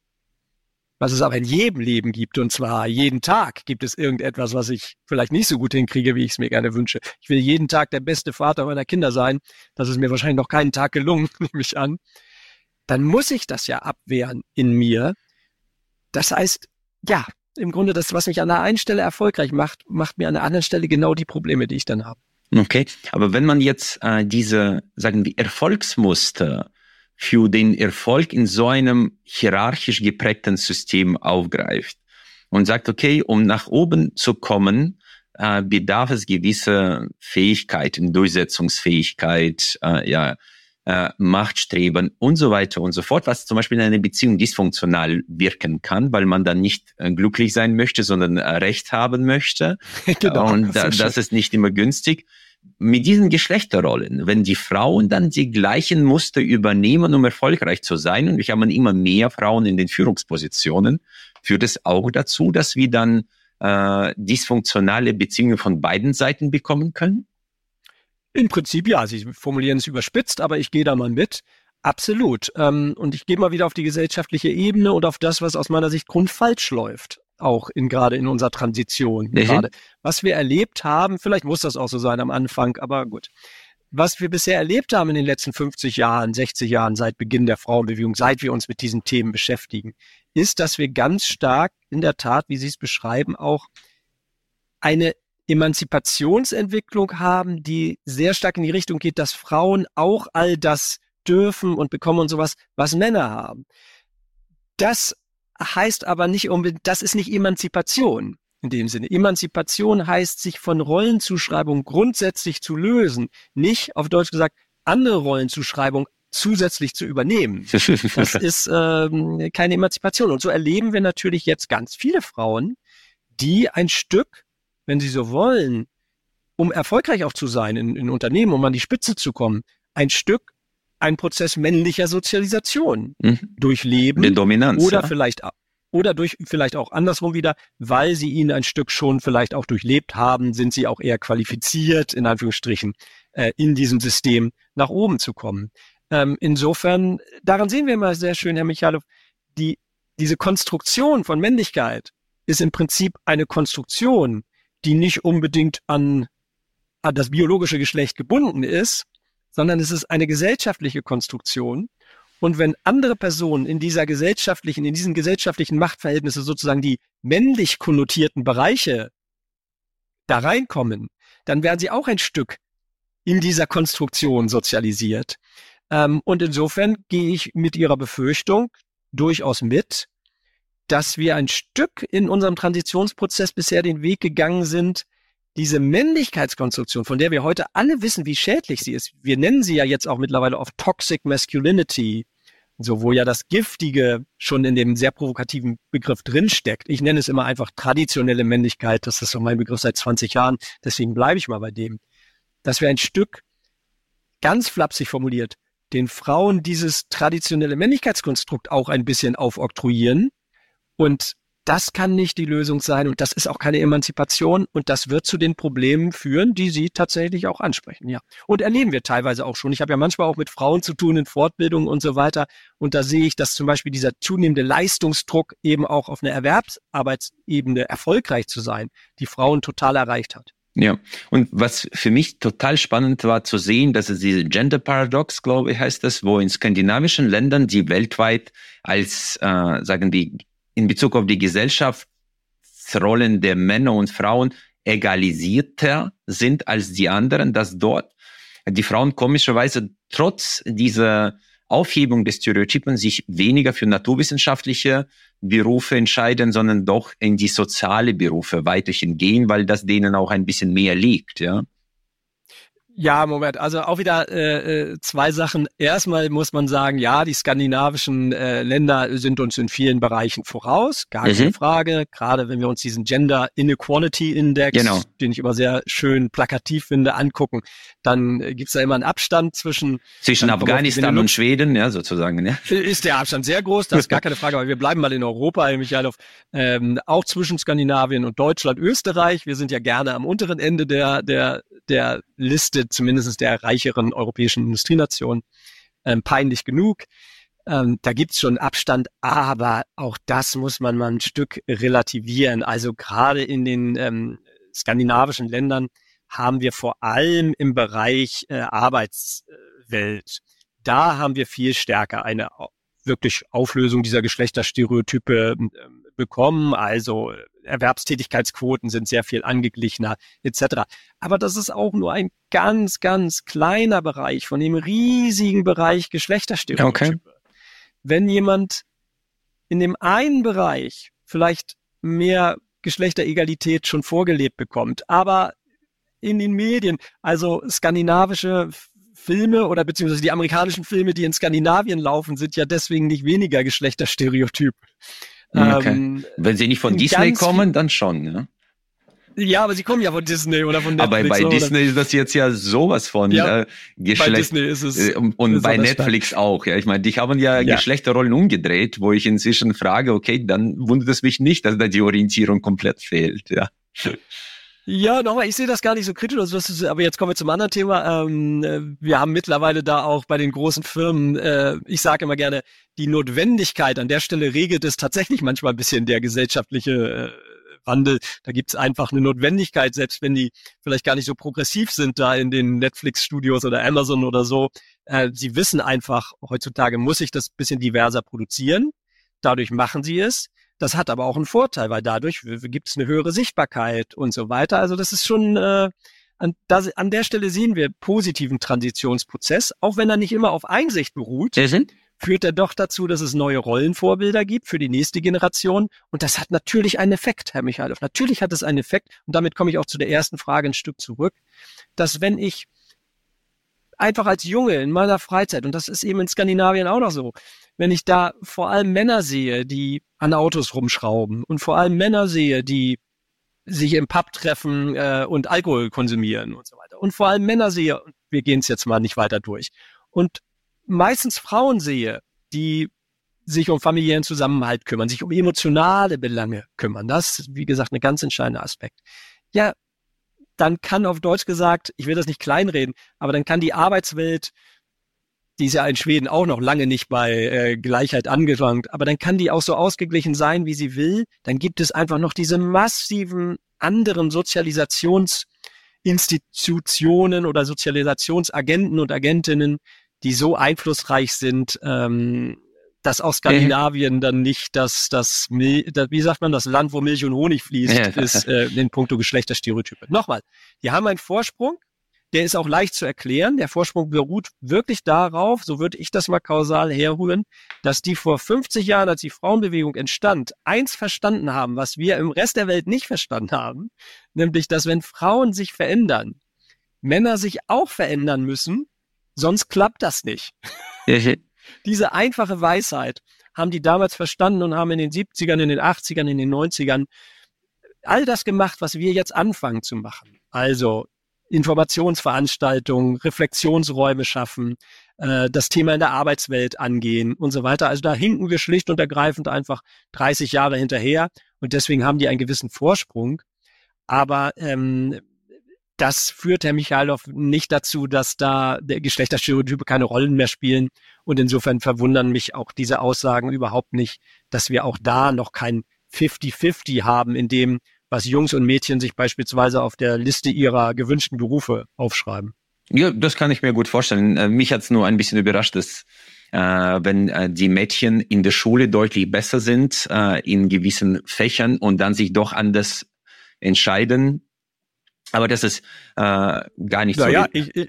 was es aber in jedem Leben gibt. Und zwar jeden Tag gibt es irgendetwas, was ich vielleicht nicht so gut hinkriege, wie ich es mir gerne wünsche. Ich will jeden Tag der beste Vater meiner Kinder sein. Das ist mir wahrscheinlich noch keinen Tag gelungen, nehme ich an. Dann muss ich das ja abwehren in mir, das heißt, ja, im Grunde das, was mich an der einen Stelle erfolgreich macht, macht mir an der anderen Stelle genau die Probleme, die ich dann habe. Okay, aber wenn man jetzt äh, diese, sagen wir, Erfolgsmuster für den Erfolg in so einem hierarchisch geprägten System aufgreift und sagt, okay, um nach oben zu kommen, äh, bedarf es gewisse Fähigkeiten, Durchsetzungsfähigkeit, äh, ja, äh, Machtstreben und so weiter und so fort, was zum Beispiel in einer Beziehung dysfunktional wirken kann, weil man dann nicht äh, glücklich sein möchte, sondern äh, Recht haben möchte. genau, und da, das ist nicht immer günstig. Mit diesen Geschlechterrollen, wenn die Frauen dann die gleichen Muster übernehmen, um erfolgreich zu sein, und wir haben immer mehr Frauen in den Führungspositionen, führt es auch dazu, dass wir dann äh, dysfunktionale Beziehungen von beiden Seiten bekommen können? Im Prinzip ja, Sie formulieren es überspitzt, aber ich gehe da mal mit. Absolut. Ähm, und ich gehe mal wieder auf die gesellschaftliche Ebene und auf das, was aus meiner Sicht grundfalsch läuft. Auch in, gerade in unserer Transition. Mhm. Gerade. Was wir erlebt haben, vielleicht muss das auch so sein am Anfang, aber gut. Was wir bisher erlebt haben in den letzten 50 Jahren, 60 Jahren seit Beginn der Frauenbewegung, seit wir uns mit diesen Themen beschäftigen, ist, dass wir ganz stark in der Tat, wie Sie es beschreiben, auch eine Emanzipationsentwicklung haben, die sehr stark in die Richtung geht, dass Frauen auch all das dürfen und bekommen und sowas, was Männer haben. Das heißt aber nicht unbedingt, das ist nicht Emanzipation in dem Sinne. Emanzipation heißt, sich von Rollenzuschreibung grundsätzlich zu lösen, nicht auf Deutsch gesagt andere Rollenzuschreibung zusätzlich zu übernehmen. Das ist ähm, keine Emanzipation. Und so erleben wir natürlich jetzt ganz viele Frauen, die ein Stück, wenn Sie so wollen, um erfolgreich auch zu sein in, in Unternehmen, um an die Spitze zu kommen, ein Stück ein Prozess männlicher Sozialisation mhm. durchleben. Die Dominanz. Oder ja. vielleicht oder durch vielleicht auch andersrum wieder, weil sie ihn ein Stück schon vielleicht auch durchlebt haben, sind sie auch eher qualifiziert, in Anführungsstrichen, äh, in diesem System nach oben zu kommen. Ähm, insofern, daran sehen wir immer sehr schön, Herr Michalow, die, diese Konstruktion von Männlichkeit ist im Prinzip eine Konstruktion, die nicht unbedingt an, an das biologische Geschlecht gebunden ist, sondern es ist eine gesellschaftliche Konstruktion. Und wenn andere Personen in dieser gesellschaftlichen, in diesen gesellschaftlichen Machtverhältnisse sozusagen die männlich konnotierten Bereiche da reinkommen, dann werden sie auch ein Stück in dieser Konstruktion sozialisiert. Ähm, und insofern gehe ich mit Ihrer Befürchtung durchaus mit, dass wir ein Stück in unserem Transitionsprozess bisher den Weg gegangen sind, diese Männlichkeitskonstruktion, von der wir heute alle wissen, wie schädlich sie ist, wir nennen sie ja jetzt auch mittlerweile oft Toxic Masculinity, so wo ja das Giftige schon in dem sehr provokativen Begriff drinsteckt. Ich nenne es immer einfach traditionelle Männlichkeit, das ist so mein Begriff seit 20 Jahren, deswegen bleibe ich mal bei dem, dass wir ein Stück ganz flapsig formuliert den Frauen dieses traditionelle Männlichkeitskonstrukt auch ein bisschen aufoktroyieren und das kann nicht die Lösung sein und das ist auch keine Emanzipation und das wird zu den Problemen führen, die Sie tatsächlich auch ansprechen, ja. Und erleben wir teilweise auch schon. Ich habe ja manchmal auch mit Frauen zu tun in Fortbildungen und so weiter und da sehe ich, dass zum Beispiel dieser zunehmende Leistungsdruck eben auch auf einer Erwerbsarbeitsebene erfolgreich zu sein, die Frauen total erreicht hat. Ja, und was für mich total spannend war zu sehen, dass es diese Gender Paradox, glaube ich, heißt das, wo in skandinavischen Ländern, die weltweit als, äh, sagen wir, in Bezug auf die Gesellschaftsrollen der Männer und Frauen egalisierter sind als die anderen, dass dort die Frauen komischerweise trotz dieser Aufhebung des Stereotypen sich weniger für naturwissenschaftliche Berufe entscheiden, sondern doch in die soziale Berufe weiterhin gehen, weil das denen auch ein bisschen mehr liegt, ja. Ja, Moment. Also auch wieder äh, äh, zwei Sachen. Erstmal muss man sagen, ja, die skandinavischen äh, Länder sind uns in vielen Bereichen voraus, gar keine mhm. Frage. Gerade wenn wir uns diesen Gender Inequality Index, genau. den ich immer sehr schön plakativ finde, angucken, dann äh, gibt's da immer einen Abstand zwischen zwischen Afghanistan und Schweden, ja, sozusagen. Ja. Ist der Abstand sehr groß, das ist gar keine Frage. Aber wir bleiben mal in Europa, Herr Michailov. Ähm, auch zwischen Skandinavien und Deutschland, Österreich. Wir sind ja gerne am unteren Ende der der der Liste zumindest der reicheren europäischen Industrienationen. Ähm, peinlich genug. Ähm, da gibt's schon Abstand, aber auch das muss man mal ein Stück relativieren. Also gerade in den ähm, skandinavischen Ländern haben wir vor allem im Bereich äh, Arbeitswelt, da haben wir viel stärker eine wirklich Auflösung dieser Geschlechterstereotype äh, bekommen. Also Erwerbstätigkeitsquoten sind sehr viel angeglichener etc. Aber das ist auch nur ein ganz, ganz kleiner Bereich von dem riesigen Bereich Geschlechterstereotype. Okay. Wenn jemand in dem einen Bereich vielleicht mehr Geschlechteregalität schon vorgelebt bekommt, aber in den Medien, also skandinavische Filme oder beziehungsweise die amerikanischen Filme, die in Skandinavien laufen, sind ja deswegen nicht weniger Geschlechterstereotyp. Okay. Ähm, Wenn sie nicht von Disney kommen, dann schon, ja. Ja, aber sie kommen ja von Disney oder von Netflix. Aber bei oder? Disney ist das jetzt ja sowas von ja, äh, Geschlecht. Bei Disney ist es. Äh, und ist bei Netflix da. auch. Ja, ich meine, die haben ja, ja, Geschlechterrollen umgedreht, wo ich inzwischen frage, okay, dann wundert es mich nicht, dass da die Orientierung komplett fehlt. Ja. Ja, nochmal, ich sehe das gar nicht so kritisch, also ist, aber jetzt kommen wir zum anderen Thema. Ähm, äh, wir haben mittlerweile da auch bei den großen Firmen, äh, ich sage immer gerne, die Notwendigkeit an der Stelle regelt es tatsächlich manchmal ein bisschen der gesellschaftliche äh, Wandel. Da gibt es einfach eine Notwendigkeit, selbst wenn die vielleicht gar nicht so progressiv sind da in den Netflix-Studios oder Amazon oder so. Äh, sie wissen einfach, heutzutage muss ich das bisschen diverser produzieren. Dadurch machen sie es. Das hat aber auch einen Vorteil, weil dadurch gibt es eine höhere Sichtbarkeit und so weiter. Also das ist schon, äh, an, das, an der Stelle sehen wir positiven Transitionsprozess, auch wenn er nicht immer auf Einsicht beruht. sind? führt er doch dazu, dass es neue Rollenvorbilder gibt für die nächste Generation. Und das hat natürlich einen Effekt, Herr Michailov. Natürlich hat es einen Effekt. Und damit komme ich auch zu der ersten Frage ein Stück zurück, dass wenn ich einfach als Junge in meiner Freizeit, und das ist eben in Skandinavien auch noch so, wenn ich da vor allem Männer sehe, die an Autos rumschrauben und vor allem Männer sehe, die sich im Pub treffen äh, und Alkohol konsumieren und so weiter. Und vor allem Männer sehe, wir gehen es jetzt mal nicht weiter durch. Und meistens Frauen sehe, die sich um familiären Zusammenhalt kümmern, sich um emotionale Belange kümmern. Das ist, wie gesagt, ein ganz entscheidender Aspekt. Ja, dann kann auf Deutsch gesagt, ich will das nicht kleinreden, aber dann kann die Arbeitswelt, die ist ja in Schweden auch noch lange nicht bei äh, Gleichheit angelangt, aber dann kann die auch so ausgeglichen sein, wie sie will. Dann gibt es einfach noch diese massiven anderen Sozialisationsinstitutionen oder Sozialisationsagenten und Agentinnen, die so einflussreich sind, ähm, dass auch Skandinavien dann nicht das, das, das, wie sagt man, das Land, wo Milch und Honig fließt, ja. ist äh, in puncto Geschlechterstereotype. Nochmal, die haben einen Vorsprung, der ist auch leicht zu erklären. Der Vorsprung beruht wirklich darauf, so würde ich das mal kausal herrühren, dass die vor 50 Jahren, als die Frauenbewegung entstand, eins verstanden haben, was wir im Rest der Welt nicht verstanden haben, nämlich, dass wenn Frauen sich verändern, Männer sich auch verändern müssen, sonst klappt das nicht. Diese einfache Weisheit haben die damals verstanden und haben in den 70ern, in den 80ern, in den 90ern all das gemacht, was wir jetzt anfangen zu machen. Also Informationsveranstaltungen, Reflexionsräume schaffen, äh, das Thema in der Arbeitswelt angehen und so weiter. Also da hinken wir schlicht und ergreifend einfach 30 Jahre hinterher und deswegen haben die einen gewissen Vorsprung. Aber ähm, das führt Herr Michailov nicht dazu, dass da Geschlechterstereotype keine Rollen mehr spielen. Und insofern verwundern mich auch diese Aussagen überhaupt nicht, dass wir auch da noch kein 50-50 haben, in dem, was Jungs und Mädchen sich beispielsweise auf der Liste ihrer gewünschten Berufe aufschreiben. Ja, das kann ich mir gut vorstellen. Äh, mich hat es nur ein bisschen überrascht, dass äh, wenn äh, die Mädchen in der Schule deutlich besser sind äh, in gewissen Fächern und dann sich doch anders entscheiden, aber das ist äh, gar nicht naja, so. Ich, ich,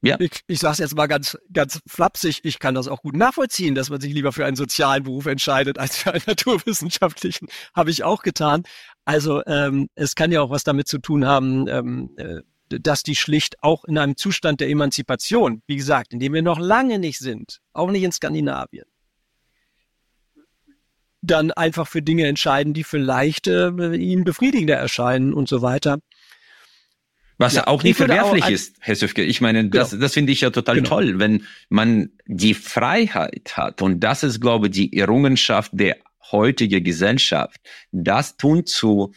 ja. ich, ich sage es jetzt mal ganz, ganz flapsig, ich kann das auch gut nachvollziehen, dass man sich lieber für einen sozialen Beruf entscheidet als für einen naturwissenschaftlichen. Habe ich auch getan. Also ähm, es kann ja auch was damit zu tun haben, ähm, äh, dass die schlicht auch in einem Zustand der Emanzipation, wie gesagt, in dem wir noch lange nicht sind, auch nicht in Skandinavien, dann einfach für Dinge entscheiden, die vielleicht äh, ihnen befriedigender erscheinen und so weiter. Was ja, auch nicht verwerflich auch ist, Herr Süfke. Ich meine, das, genau. das finde ich ja total genau. toll, wenn man die Freiheit hat. Und das ist, glaube ich, die Errungenschaft der heutigen Gesellschaft, das tun zu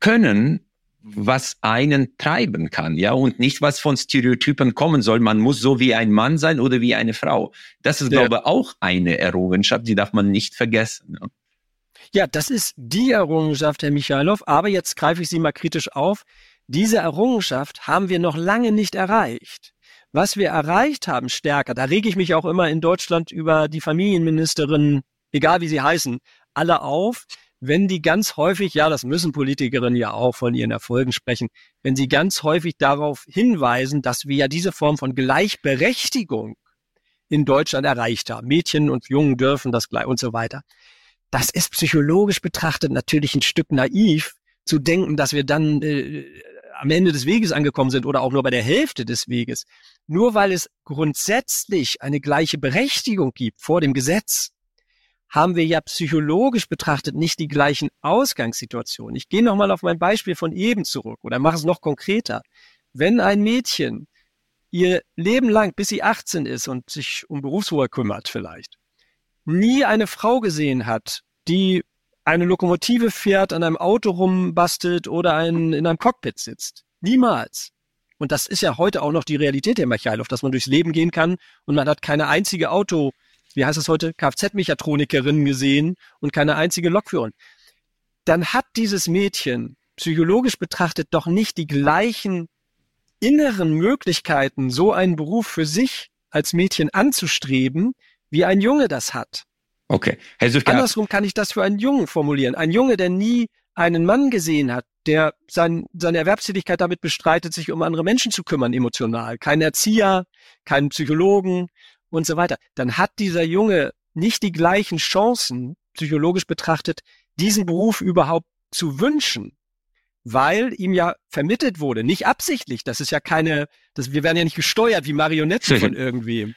können, was einen treiben kann, ja, und nicht was von Stereotypen kommen soll. Man muss so wie ein Mann sein oder wie eine Frau. Das ist, ja. glaube ich, auch eine Errungenschaft, die darf man nicht vergessen. Ja. ja, das ist die Errungenschaft, Herr Michailov. Aber jetzt greife ich Sie mal kritisch auf. Diese Errungenschaft haben wir noch lange nicht erreicht. Was wir erreicht haben stärker, da rege ich mich auch immer in Deutschland über die Familienministerinnen, egal wie sie heißen, alle auf, wenn die ganz häufig, ja, das müssen Politikerinnen ja auch von ihren Erfolgen sprechen, wenn sie ganz häufig darauf hinweisen, dass wir ja diese Form von Gleichberechtigung in Deutschland erreicht haben. Mädchen und Jungen dürfen das gleich und so weiter. Das ist psychologisch betrachtet natürlich ein Stück naiv zu denken, dass wir dann äh, am Ende des Weges angekommen sind oder auch nur bei der Hälfte des Weges, nur weil es grundsätzlich eine gleiche Berechtigung gibt vor dem Gesetz, haben wir ja psychologisch betrachtet nicht die gleichen Ausgangssituationen. Ich gehe nochmal auf mein Beispiel von eben zurück oder mache es noch konkreter. Wenn ein Mädchen ihr Leben lang, bis sie 18 ist und sich um Berufsruhe kümmert vielleicht, nie eine Frau gesehen hat, die eine Lokomotive fährt, an einem Auto rumbastelt oder ein, in einem Cockpit sitzt. Niemals. Und das ist ja heute auch noch die Realität der Michailov, dass man durchs Leben gehen kann und man hat keine einzige Auto, wie heißt es heute, Kfz-Mechatronikerin gesehen und keine einzige Lokführerin. Dann hat dieses Mädchen psychologisch betrachtet doch nicht die gleichen inneren Möglichkeiten, so einen Beruf für sich als Mädchen anzustreben, wie ein Junge das hat. Okay. Herr Süfke, Andersrum kann ich das für einen Jungen formulieren. Ein Junge, der nie einen Mann gesehen hat, der sein, seine Erwerbstätigkeit damit bestreitet, sich um andere Menschen zu kümmern, emotional. Kein Erzieher, kein Psychologen und so weiter. Dann hat dieser Junge nicht die gleichen Chancen, psychologisch betrachtet, diesen Beruf überhaupt zu wünschen, weil ihm ja vermittelt wurde, nicht absichtlich, das ist ja keine, das, wir werden ja nicht gesteuert wie Marionetten von irgendwem.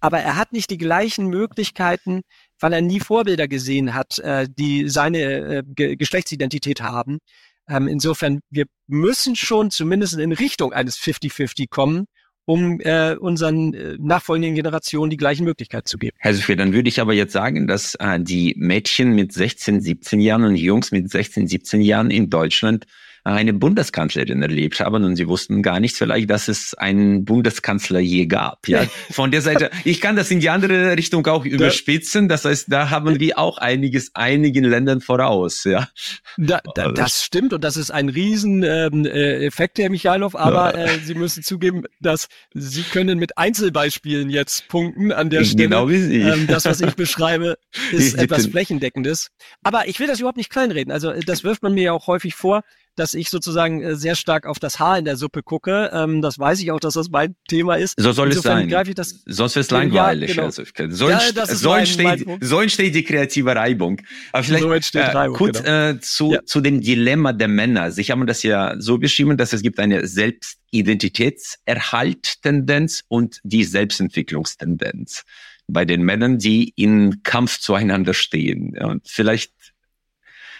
Aber er hat nicht die gleichen Möglichkeiten, weil er nie Vorbilder gesehen hat, äh, die seine äh, Ge Geschlechtsidentität haben, Ähm, insofern, wir müssen schon zumindest in Richtung eines 50-50 kommen, um äh, unseren äh, nachfolgenden Generationen die gleichen Möglichkeiten zu geben. Herr Sophie, dann würde ich aber jetzt sagen, dass äh, die Mädchen mit 16, 17 Jahren und Jungs mit 16, 17 Jahren in Deutschland eine Bundeskanzlerin erlebt haben und sie wussten gar nicht vielleicht, dass es einen Bundeskanzler je gab. Ja, von der Seite. Ich kann das in die andere Richtung auch überspitzen. Das heißt, da haben wir auch einiges einigen Ländern voraus. Ja, da, da, also das stimmt und das ist ein riesen ähm, äh, Effekt, Herr Michailov. Aber äh, Sie müssen zugeben, dass Sie können mit Einzelbeispielen jetzt punkten an der Stelle. Genau wie Sie. Ähm, das, was ich beschreibe, ist etwas flächendeckendes. Aber ich will das überhaupt nicht kleinreden. Also das wirft man mir ja auch häufig vor dass ich sozusagen äh, sehr stark auf das Haar in der Suppe gucke. Ähm, das weiß ich auch, dass das mein Thema ist. So soll Insofern es sein. Ich das, Sonst wird es langweilig. Ja, genau. also, so, ja, so, entsteht, so entsteht die kreative Reibung. Aber vielleicht so entsteht äh, Reibung, kurz genau. äh, zu, ja. zu dem Dilemma der Männer. Sie haben das ja so beschrieben, dass es gibt eine Selbstidentitätserhalt-Tendenz und die Selbstentwicklungstendenz bei den Männern, die in Kampf zueinander stehen. Und vielleicht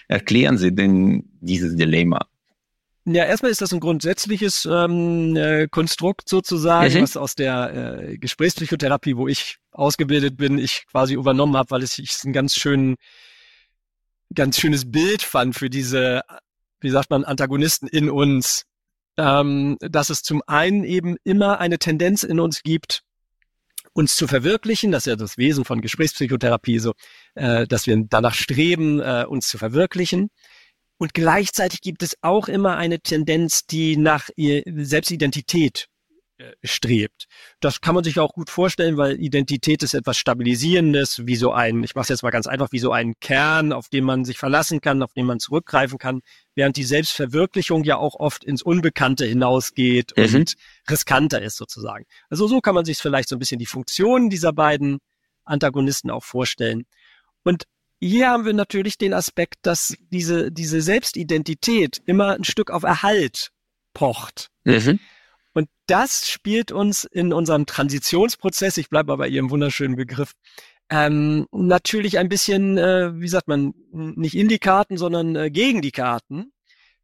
Erklären Sie denn dieses Dilemma? Ja, erstmal ist das ein grundsätzliches ähm, äh, Konstrukt sozusagen, mhm. was aus der äh, Gesprächspsychotherapie, wo ich ausgebildet bin, ich quasi übernommen habe, weil es ich ein ganz schön, ganz schönes Bild fand für diese, wie sagt man, Antagonisten in uns, ähm, dass es zum einen eben immer eine Tendenz in uns gibt, uns zu verwirklichen. Das ist ja das Wesen von Gesprächspsychotherapie, so, äh, dass wir danach streben, äh, uns zu verwirklichen. Und gleichzeitig gibt es auch immer eine Tendenz, die nach Selbstidentität strebt. Das kann man sich auch gut vorstellen, weil Identität ist etwas Stabilisierendes, wie so ein, ich mache es jetzt mal ganz einfach, wie so ein Kern, auf den man sich verlassen kann, auf den man zurückgreifen kann, während die Selbstverwirklichung ja auch oft ins Unbekannte hinausgeht mhm. und riskanter ist sozusagen. Also so kann man sich vielleicht so ein bisschen die Funktionen dieser beiden Antagonisten auch vorstellen. Und hier haben wir natürlich den Aspekt, dass diese, diese Selbstidentität immer ein Stück auf Erhalt pocht. Mhm. Das spielt uns in unserem Transitionsprozess, ich bleibe bei Ihrem wunderschönen Begriff, ähm, natürlich ein bisschen, äh, wie sagt man, nicht in die Karten, sondern äh, gegen die Karten,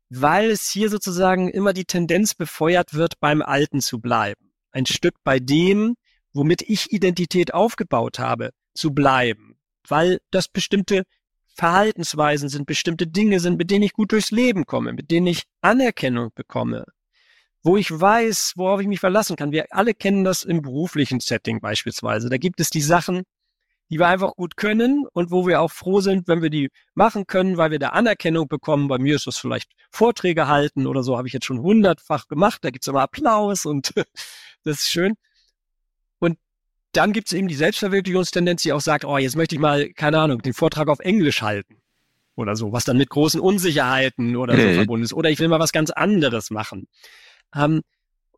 weil es hier sozusagen immer die Tendenz befeuert wird, beim Alten zu bleiben. Ein Stück bei dem, womit ich Identität aufgebaut habe, zu bleiben, weil das bestimmte Verhaltensweisen sind, bestimmte Dinge sind, mit denen ich gut durchs Leben komme, mit denen ich Anerkennung bekomme, wo ich weiß, worauf ich mich verlassen kann. Wir alle kennen das im beruflichen Setting beispielsweise. Da gibt es die Sachen, die wir einfach gut können und wo wir auch froh sind, wenn wir die machen können, weil wir da Anerkennung bekommen. Bei mir ist das vielleicht Vorträge halten oder so, habe ich jetzt schon hundertfach gemacht. Da gibt's immer Applaus und das ist schön. Und dann gibt's eben die Selbstverwirklichungstendenz, die auch sagt, oh, jetzt möchte ich mal, keine Ahnung, den Vortrag auf Englisch halten oder so, was dann mit großen Unsicherheiten oder so verbunden ist. Oder ich will mal was ganz anderes machen. Ähm,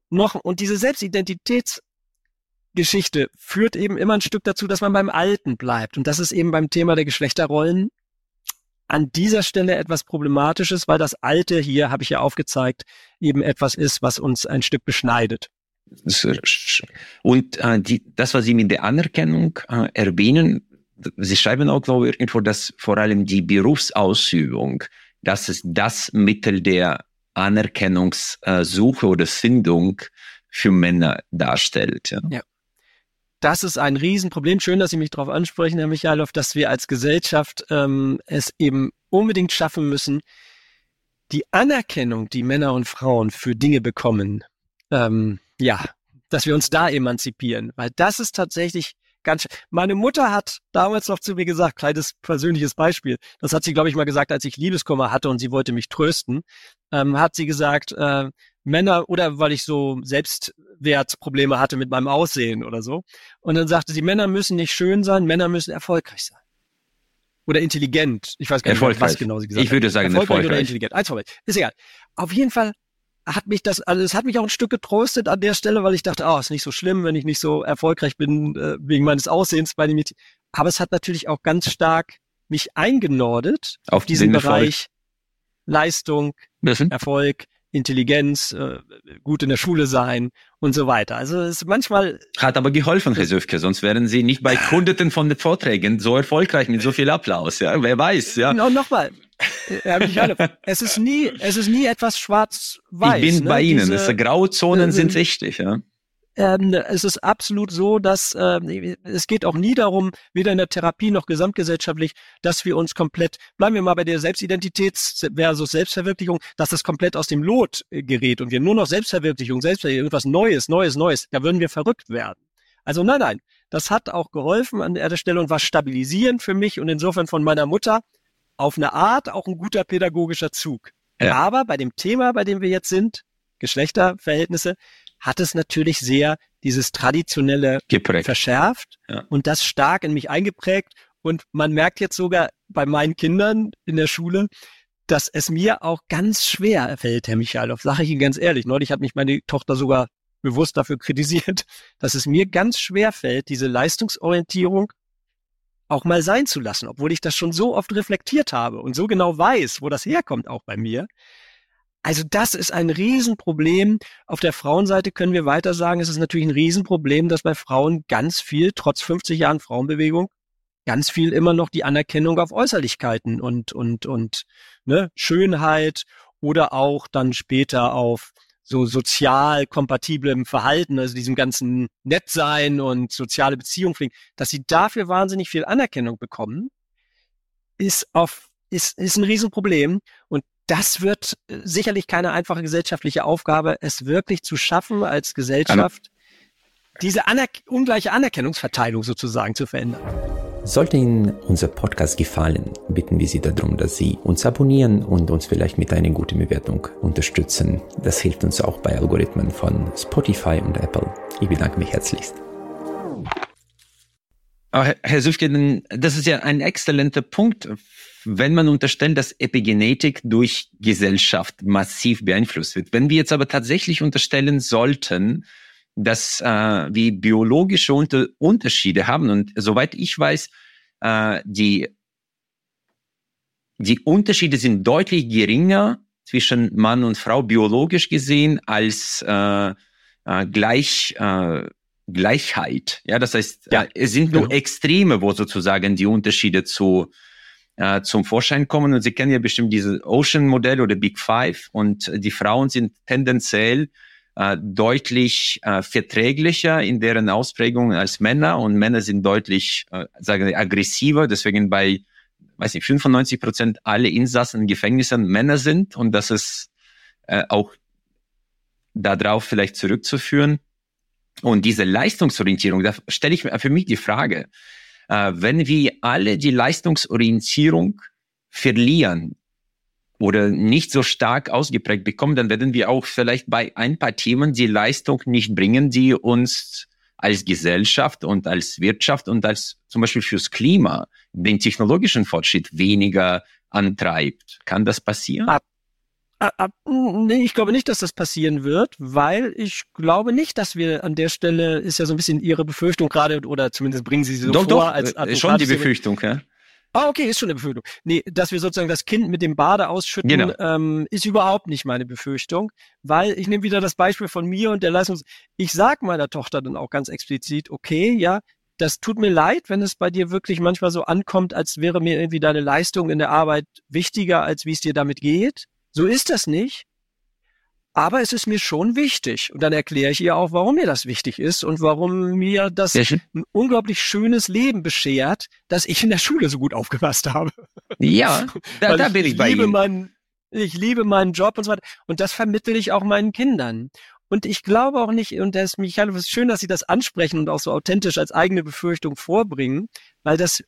noch, und diese Selbstidentitätsgeschichte führt eben immer ein Stück dazu, dass man beim Alten bleibt. Und das ist eben beim Thema der Geschlechterrollen an dieser Stelle etwas Problematisches, weil das Alte hier, habe ich ja aufgezeigt, eben etwas ist, was uns ein Stück beschneidet. Und äh, die, das, was Sie mit der Anerkennung äh, erwähnen, Sie schreiben auch, glaube ich, irgendwo, dass vor allem die Berufsausübung, das ist das Mittel der Anerkennungssuche oder Findung für Männer darstellt. Ja. ja. Das ist ein Riesenproblem. Schön, dass Sie mich darauf ansprechen, Herr Michailov, dass wir als Gesellschaft ähm, es eben unbedingt schaffen müssen, die Anerkennung, die Männer und Frauen für Dinge bekommen, ähm, ja, dass wir uns da emanzipieren, weil das ist tatsächlich ganz. Meine Mutter hat damals noch zu mir gesagt, kleines persönliches Beispiel. Das hat sie, glaube ich, mal gesagt, als ich Liebeskummer hatte und sie wollte mich trösten. Ähm, hat sie gesagt, äh, Männer oder weil ich so Selbstwertprobleme hatte mit meinem Aussehen oder so. Und dann sagte sie, Männer müssen nicht schön sein, Männer müssen erfolgreich sein. Oder intelligent. Ich weiß gar nicht, was genau sie gesagt hat. Ich würde sagen, erfolgreich, erfolgreich. oder intelligent. Eins Ist egal. Auf jeden Fall hat mich das, also es hat mich auch ein Stück getröstet an der Stelle, weil ich dachte, oh, ist nicht so schlimm, wenn ich nicht so erfolgreich bin äh, wegen meines Aussehens bei dem Mädchen. Aber es hat natürlich auch ganz stark mich eingenordet auf diesen Bereich Erfolg. Leistung, Wissen? Erfolg, Intelligenz, äh, gut in der Schule sein und so weiter. Also es ist manchmal hat aber geholfen, Herr Söfke, sonst wären Sie nicht bei Hunderten von den Vorträgen so erfolgreich mit so viel Applaus. Ja, wer weiß. Ja. Und nochmal, Michael, es ist nie, es ist nie etwas schwarz-weiß. Ich bin ne? bei Ihnen. Diese, Grauzonen äh, sind wichtig. Ja ähm, es ist absolut so, dass äh, es geht auch nie darum, weder in der Therapie noch gesamtgesellschaftlich, dass wir uns komplett, bleiben wir mal bei der Selbstidentität versus Selbstverwirklichung, dass das komplett aus dem Lot äh, gerät und wir nur noch Selbstverwirklichung, Selbstverwirklichung, irgendwas Neues, Neues, Neues, da würden wir verrückt werden. Also nein, nein, das hat auch geholfen an der Stelle und war stabilisierend für mich und insofern von meiner Mutter auf eine Art auch ein guter pädagogischer Zug. Ja. Aber bei dem Thema, bei dem wir jetzt sind, Geschlechterverhältnisse, hat es natürlich sehr dieses traditionelle Geprägt. verschärft ja. und das stark in mich eingeprägt. Und man merkt jetzt sogar bei meinen Kindern in der Schule, dass es mir auch ganz schwer fällt, Herr Michailov, sage ich Ihnen ganz ehrlich. Neulich hat mich meine Tochter sogar bewusst dafür kritisiert, dass es mir ganz schwer fällt, diese Leistungsorientierung auch mal sein zu lassen, obwohl ich das schon so oft reflektiert habe und so genau weiß, wo das herkommt auch bei mir. Also das ist ein Riesenproblem. Auf der Frauenseite können wir weiter sagen, es ist natürlich ein Riesenproblem, dass bei Frauen ganz viel, trotz 50 Jahren Frauenbewegung, ganz viel immer noch die Anerkennung auf Äußerlichkeiten und, und, und ne, Schönheit oder auch dann später auf so sozial kompatiblem Verhalten, also diesem ganzen Nettsein und soziale Beziehungen pflegen, dass sie dafür wahnsinnig viel Anerkennung bekommen, ist auf ist, ist ein Riesenproblem. Und das wird äh, sicherlich keine einfache gesellschaftliche Aufgabe, es wirklich zu schaffen, als Gesellschaft diese Aner ungleiche Anerkennungsverteilung sozusagen zu verändern. Sollte Ihnen unser Podcast gefallen, bitten wir Sie darum, dass Sie uns abonnieren und uns vielleicht mit einer guten Bewertung unterstützen. Das hilft uns auch bei Algorithmen von Spotify und Apple. Ich bedanke mich herzlichst. Herr Süfke, das ist ja ein exzellenter Punkt wenn man unterstellt, dass Epigenetik durch Gesellschaft massiv beeinflusst wird. Wenn wir jetzt aber tatsächlich unterstellen sollten, dass äh, wir biologische Unter Unterschiede haben und soweit ich weiß, äh, die, die Unterschiede sind deutlich geringer zwischen Mann und Frau biologisch gesehen als äh, äh, gleich äh, Gleichheit. Ja, das heißt, ja, äh, es sind nur genau. Extreme, wo sozusagen die Unterschiede zu äh, zum Vorschein kommen. Und Sie kennen ja bestimmt diese Ocean-Modell oder Big Five. Und die Frauen sind tendenziell äh, deutlich äh, verträglicher in deren Ausprägung als Männer. Und Männer sind deutlich, äh, sagen wir, aggressiver. Deswegen bei, weiß nicht, 95 Prozent alle Insassen in Gefängnissen Männer sind. Und das ist äh, auch darauf vielleicht zurückzuführen. Und diese Leistungsorientierung, da stelle ich mir für mich die Frage, wenn wir alle die Leistungsorientierung verlieren oder nicht so stark ausgeprägt bekommen, dann werden wir auch vielleicht bei ein paar Themen die Leistung nicht bringen, die uns als Gesellschaft und als Wirtschaft und als zum Beispiel fürs Klima den technologischen Fortschritt weniger antreibt. Kann das passieren? Ab Nee, ich glaube nicht, dass das passieren wird, weil ich glaube nicht, dass wir an der Stelle, ist ja so ein bisschen Ihre Befürchtung gerade, oder zumindest bringen Sie sie so doch, vor doch, als Advokat. Ist schon die Befürchtung, ja. Ah, okay, ist schon eine Befürchtung. Nee, dass wir sozusagen das Kind mit dem Bade ausschütten, genau. ähm, ist überhaupt nicht meine Befürchtung, weil ich nehme wieder das Beispiel von mir und der Leistungs... Ich sag meiner Tochter dann auch ganz explizit, okay, ja, das tut mir leid, wenn es bei dir wirklich manchmal so ankommt, als wäre mir irgendwie deine Leistung in der Arbeit wichtiger, als wie es dir damit geht. So ist das nicht. Aber es ist mir schon wichtig. Und dann erkläre ich ihr auch, warum mir das wichtig ist und warum mir das ein unglaublich schönes Leben beschert, dass ich in der Schule so gut aufgepasst habe. Ja, da, da bin ich, ich bei liebe Meinen, ich liebe meinen Job und so weiter. Und das vermittle ich auch meinen Kindern. Und ich glaube auch nicht, und das, Michael, es ist schön, dass Sie das ansprechen und auch so authentisch als eigene Befürchtung vorbringen, weil das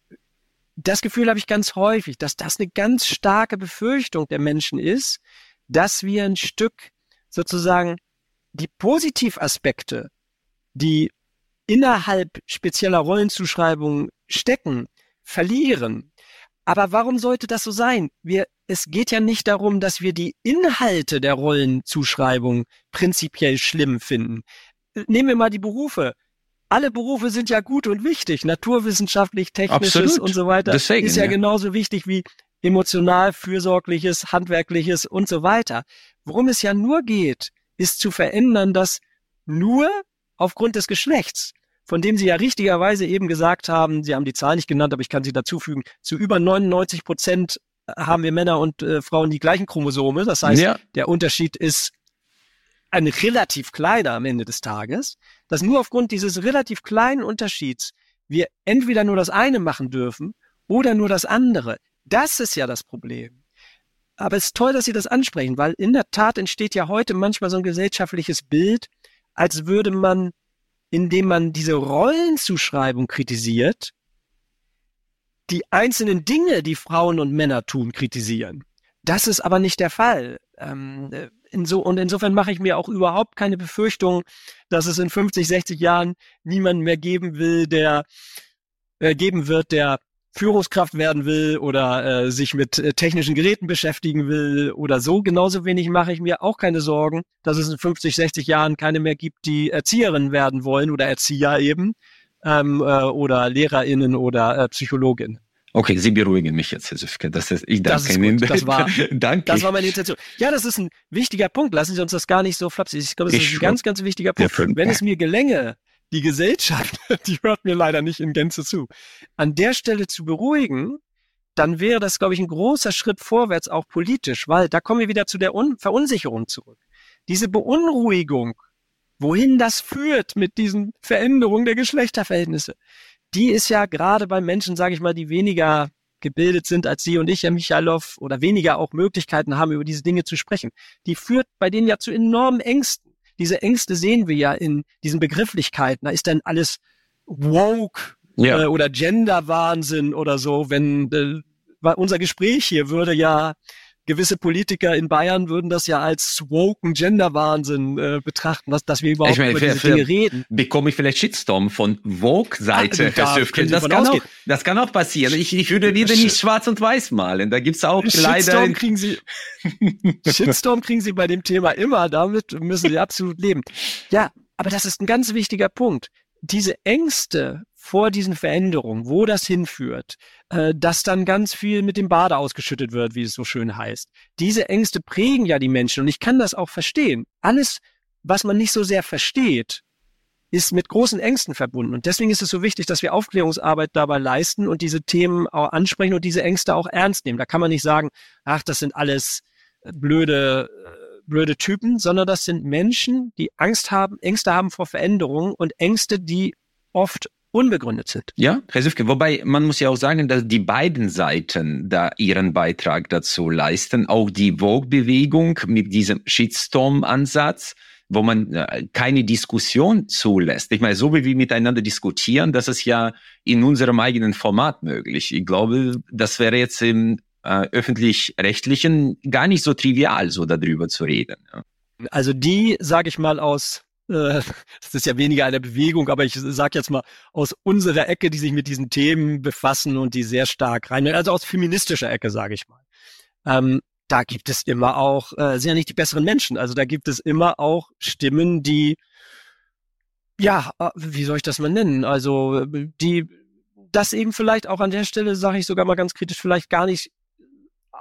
das Gefühl habe ich ganz häufig, dass das eine ganz starke Befürchtung der Menschen ist, dass wir ein Stück sozusagen die Positivaspekte, die innerhalb spezieller Rollenzuschreibungen stecken, verlieren. Aber warum sollte das so sein? Wir, es geht ja nicht darum, dass wir die Inhalte der Rollenzuschreibung prinzipiell schlimm finden. Nehmen wir mal die Berufe alle Berufe sind ja gut und wichtig, naturwissenschaftlich, technisches Absolut. und so weiter. Deswegen, ist ja, ja, genauso wichtig wie emotional, fürsorgliches, handwerkliches und so weiter. Worum es ja nur geht, ist zu verändern, dass nur aufgrund des Geschlechts, von dem Sie ja richtigerweise eben gesagt haben, Sie haben die Zahl nicht genannt, aber ich kann sie dazufügen, zu über 99 Prozent haben wir Männer und äh, Frauen die gleichen Chromosome. Das heißt, ja. der Unterschied ist ein relativ kleiner am Ende des Tages, dass nur aufgrund dieses relativ kleinen Unterschieds wir entweder nur das eine machen dürfen oder nur das andere. Das ist ja das Problem. Aber es ist toll, dass Sie das ansprechen, weil in der Tat entsteht ja heute manchmal so ein gesellschaftliches Bild, als würde man, indem man diese Rollenzuschreibung kritisiert, die einzelnen Dinge, die Frauen und Männer tun, kritisieren. Das ist aber nicht der Fall. Ähm, inso, und insofern mache ich mir auch überhaupt keine Befürchtung, dass es in 50, 60 Jahren niemanden mehr geben will, der äh, geben wird, der Führungskraft werden will oder äh, sich mit äh, technischen Geräten beschäftigen will oder so. Genauso wenig mache ich mir auch keine Sorgen, dass es in 50, 60 Jahren keine mehr gibt, die Erzieherin werden wollen oder Erzieher eben ähm, äh, oder LehrerInnen oder äh, Psychologin. Okay, Sie beruhigen mich jetzt, Herr Süfke. Das ist, ich danke das Ihnen. Das war, danke. das war meine Intention. Ja, das ist ein wichtiger Punkt. Lassen Sie uns das gar nicht so flapsig. Ich glaube, das ist ein ganz, ganz wichtiger Punkt. Wenn es mir gelänge, die Gesellschaft, die hört mir leider nicht in Gänze zu, an der Stelle zu beruhigen, dann wäre das, glaube ich, ein großer Schritt vorwärts, auch politisch, weil da kommen wir wieder zu der Un Verunsicherung zurück. Diese Beunruhigung, wohin das führt mit diesen Veränderungen der Geschlechterverhältnisse, die ist ja gerade bei Menschen, sage ich mal, die weniger gebildet sind als Sie und ich, Herr Michailov, oder weniger auch Möglichkeiten haben, über diese Dinge zu sprechen. Die führt bei denen ja zu enormen Ängsten. Diese Ängste sehen wir ja in diesen Begrifflichkeiten. Da ist dann alles woke ja. äh, oder Gender-Wahnsinn oder so. Wenn äh, unser Gespräch hier würde ja gewisse Politiker in Bayern würden das ja als woken Gender-Wahnsinn äh, betrachten, dass, dass wir überhaupt ich meine, über diese Dinge reden. Bekomme ich vielleicht Shitstorm von Vogue-Seite, Herr Süfken? Das, kann auch, das kann auch passieren. Ich, ich würde wieder nicht schwarz und weiß malen. Da gibt's auch Shitstorm leider... Kriegen Sie, Shitstorm kriegen Sie bei dem Thema immer. Damit müssen Sie absolut leben. Ja, aber das ist ein ganz wichtiger Punkt. Diese Ängste vor diesen Veränderungen, wo das hinführt, äh, dass dann ganz viel mit dem Bade ausgeschüttet wird, wie es so schön heißt. Diese Ängste prägen ja die Menschen und ich kann das auch verstehen. Alles, was man nicht so sehr versteht, ist mit großen Ängsten verbunden. Und deswegen ist es so wichtig, dass wir Aufklärungsarbeit dabei leisten und diese Themen auch ansprechen und diese Ängste auch ernst nehmen. Da kann man nicht sagen, ach, das sind alles blöde, äh, blöde Typen, sondern das sind Menschen, die Angst haben, Ängste haben vor Veränderungen und Ängste, die oft unbegründet sind. Ja, Herr Süfke, wobei man muss ja auch sagen, dass die beiden Seiten da ihren Beitrag dazu leisten. Auch die Vogue-Bewegung mit diesem Shitstorm-Ansatz, wo man äh, keine Diskussion zulässt. Ich meine, so wie wir miteinander diskutieren, das ist ja in unserem eigenen Format möglich. Ich glaube, das wäre jetzt im äh, öffentlich-rechtlichen gar nicht so trivial, so darüber zu reden. Ja. Also die, sage ich mal, aus äh, das ist ja weniger eine Bewegung, aber ich sage jetzt mal aus unserer Ecke, die sich mit diesen Themen befassen und die sehr stark rein, also aus feministischer Ecke, sage ich mal. Ähm, da gibt es immer auch, äh, sind ja nicht die besseren Menschen, also da gibt es immer auch Stimmen, die, ja, äh, wie soll ich das mal nennen? Also die das eben vielleicht auch an der Stelle, sage ich sogar mal ganz kritisch, vielleicht gar nicht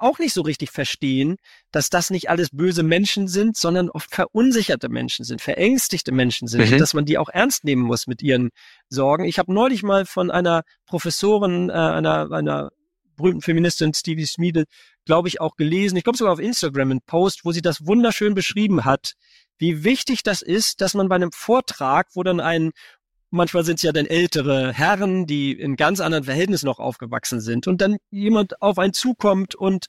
auch nicht so richtig verstehen, dass das nicht alles böse Menschen sind, sondern oft verunsicherte Menschen sind, verängstigte Menschen sind, mhm. dass man die auch ernst nehmen muss mit ihren Sorgen. Ich habe neulich mal von einer Professorin, äh, einer, einer berühmten Feministin, Stevie Smeedel, glaube ich, auch gelesen, ich glaube sogar auf Instagram einen Post, wo sie das wunderschön beschrieben hat, wie wichtig das ist, dass man bei einem Vortrag, wo dann ein Manchmal sind es ja dann ältere Herren, die in ganz anderen Verhältnissen noch aufgewachsen sind und dann jemand auf einen zukommt und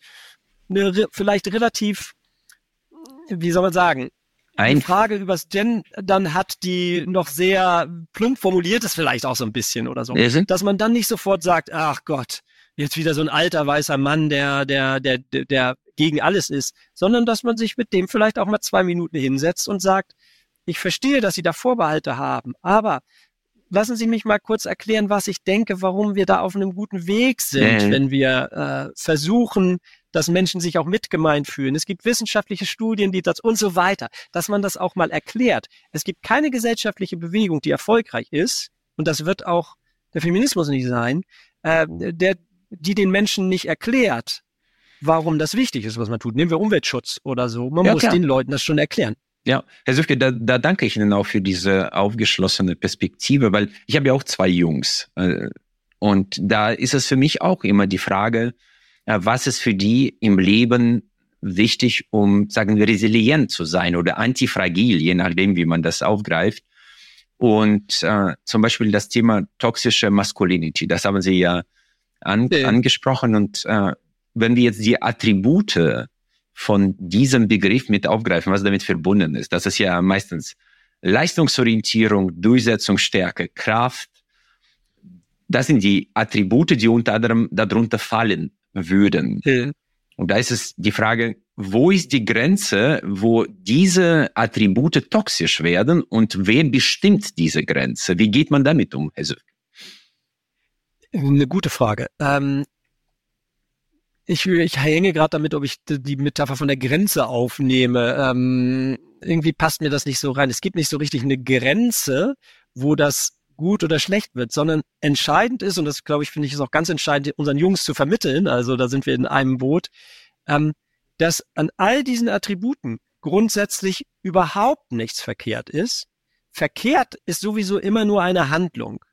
eine vielleicht relativ, wie soll man sagen, eine Frage übers Gen dann hat, die noch sehr plump formuliert ist, vielleicht auch so ein bisschen oder so. Dass man dann nicht sofort sagt, ach Gott, jetzt wieder so ein alter weißer Mann, der, der, der, der gegen alles ist, sondern dass man sich mit dem vielleicht auch mal zwei Minuten hinsetzt und sagt, ich verstehe, dass Sie da Vorbehalte haben, aber lassen Sie mich mal kurz erklären, was ich denke, warum wir da auf einem guten Weg sind, mhm. wenn wir äh, versuchen, dass Menschen sich auch mitgemeint fühlen. Es gibt wissenschaftliche Studien, die das und so weiter, dass man das auch mal erklärt. Es gibt keine gesellschaftliche Bewegung, die erfolgreich ist, und das wird auch der Feminismus nicht sein, äh, der, die den Menschen nicht erklärt, warum das wichtig ist, was man tut. Nehmen wir Umweltschutz oder so. Man ja, muss klar. den Leuten das schon erklären. Ja, Herr Süfke, da, da danke ich Ihnen auch für diese aufgeschlossene Perspektive, weil ich habe ja auch zwei Jungs. Äh, und da ist es für mich auch immer die Frage, äh, was ist für die im Leben wichtig, um, sagen wir, resilient zu sein oder antifragil, je nachdem, wie man das aufgreift. Und äh, zum Beispiel das Thema toxische Masculinity, das haben Sie ja, an, ja. angesprochen. Und äh, wenn wir jetzt die Attribute von diesem Begriff mit aufgreifen, was damit verbunden ist, das ist ja meistens Leistungsorientierung, Durchsetzungsstärke, Kraft. Das sind die Attribute, die unter anderem darunter fallen würden. Ja. Und da ist es die Frage, wo ist die Grenze, wo diese Attribute toxisch werden und wer bestimmt diese Grenze? Wie geht man damit um, Söck? Eine gute Frage. Ähm, ich, ich hänge gerade damit, ob ich die Metapher von der Grenze aufnehme. Ähm, irgendwie passt mir das nicht so rein. Es gibt nicht so richtig eine Grenze, wo das gut oder schlecht wird, sondern entscheidend ist, und das glaube ich, finde ich, ist auch ganz entscheidend, unseren Jungs zu vermitteln, also da sind wir in einem Boot, ähm, dass an all diesen Attributen grundsätzlich überhaupt nichts verkehrt ist. Verkehrt ist sowieso immer nur eine Handlung.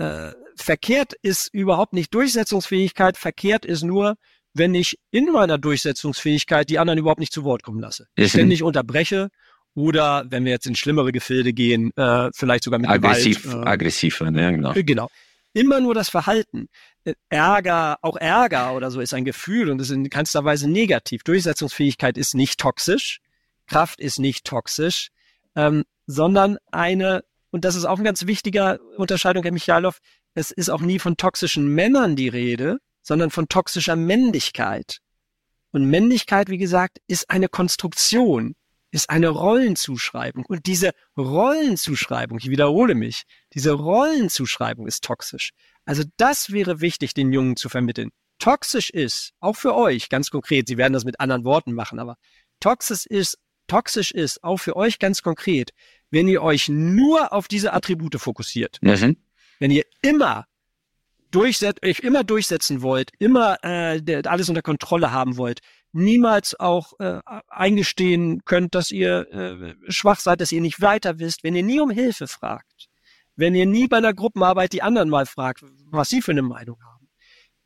Äh, verkehrt ist überhaupt nicht Durchsetzungsfähigkeit, verkehrt ist nur, wenn ich in meiner Durchsetzungsfähigkeit die anderen überhaupt nicht zu Wort kommen lasse. Mhm. Ständig unterbreche oder wenn wir jetzt in schlimmere Gefilde gehen, äh, vielleicht sogar mit aggressiv, Gewalt. Äh, aggressiv, ja, genau. Genau. Immer nur das Verhalten. Äh, Ärger, auch Ärger oder so ist ein Gefühl und ist in keinster Weise negativ. Durchsetzungsfähigkeit ist nicht toxisch, Kraft ist nicht toxisch, ähm, sondern eine, und das ist auch ein ganz wichtiger Unterscheidung, Herr Michailov, es ist auch nie von toxischen Männern die Rede, sondern von toxischer Männlichkeit. Und Männlichkeit, wie gesagt, ist eine Konstruktion ist eine Rollenzuschreibung. Und diese Rollenzuschreibung, ich wiederhole mich, diese Rollenzuschreibung ist toxisch. Also das wäre wichtig, den Jungen zu vermitteln. Toxisch ist, auch für euch, ganz konkret, Sie werden das mit anderen Worten machen, aber toxisch ist, toxisch ist, auch für euch ganz konkret, wenn ihr euch nur auf diese Attribute fokussiert. Mhm. Wenn ihr immer durchset euch immer durchsetzen wollt, immer äh, alles unter Kontrolle haben wollt, niemals auch äh, eingestehen könnt, dass ihr äh, schwach seid, dass ihr nicht weiter wisst, wenn ihr nie um Hilfe fragt, wenn ihr nie bei einer Gruppenarbeit die anderen mal fragt, was sie für eine Meinung haben,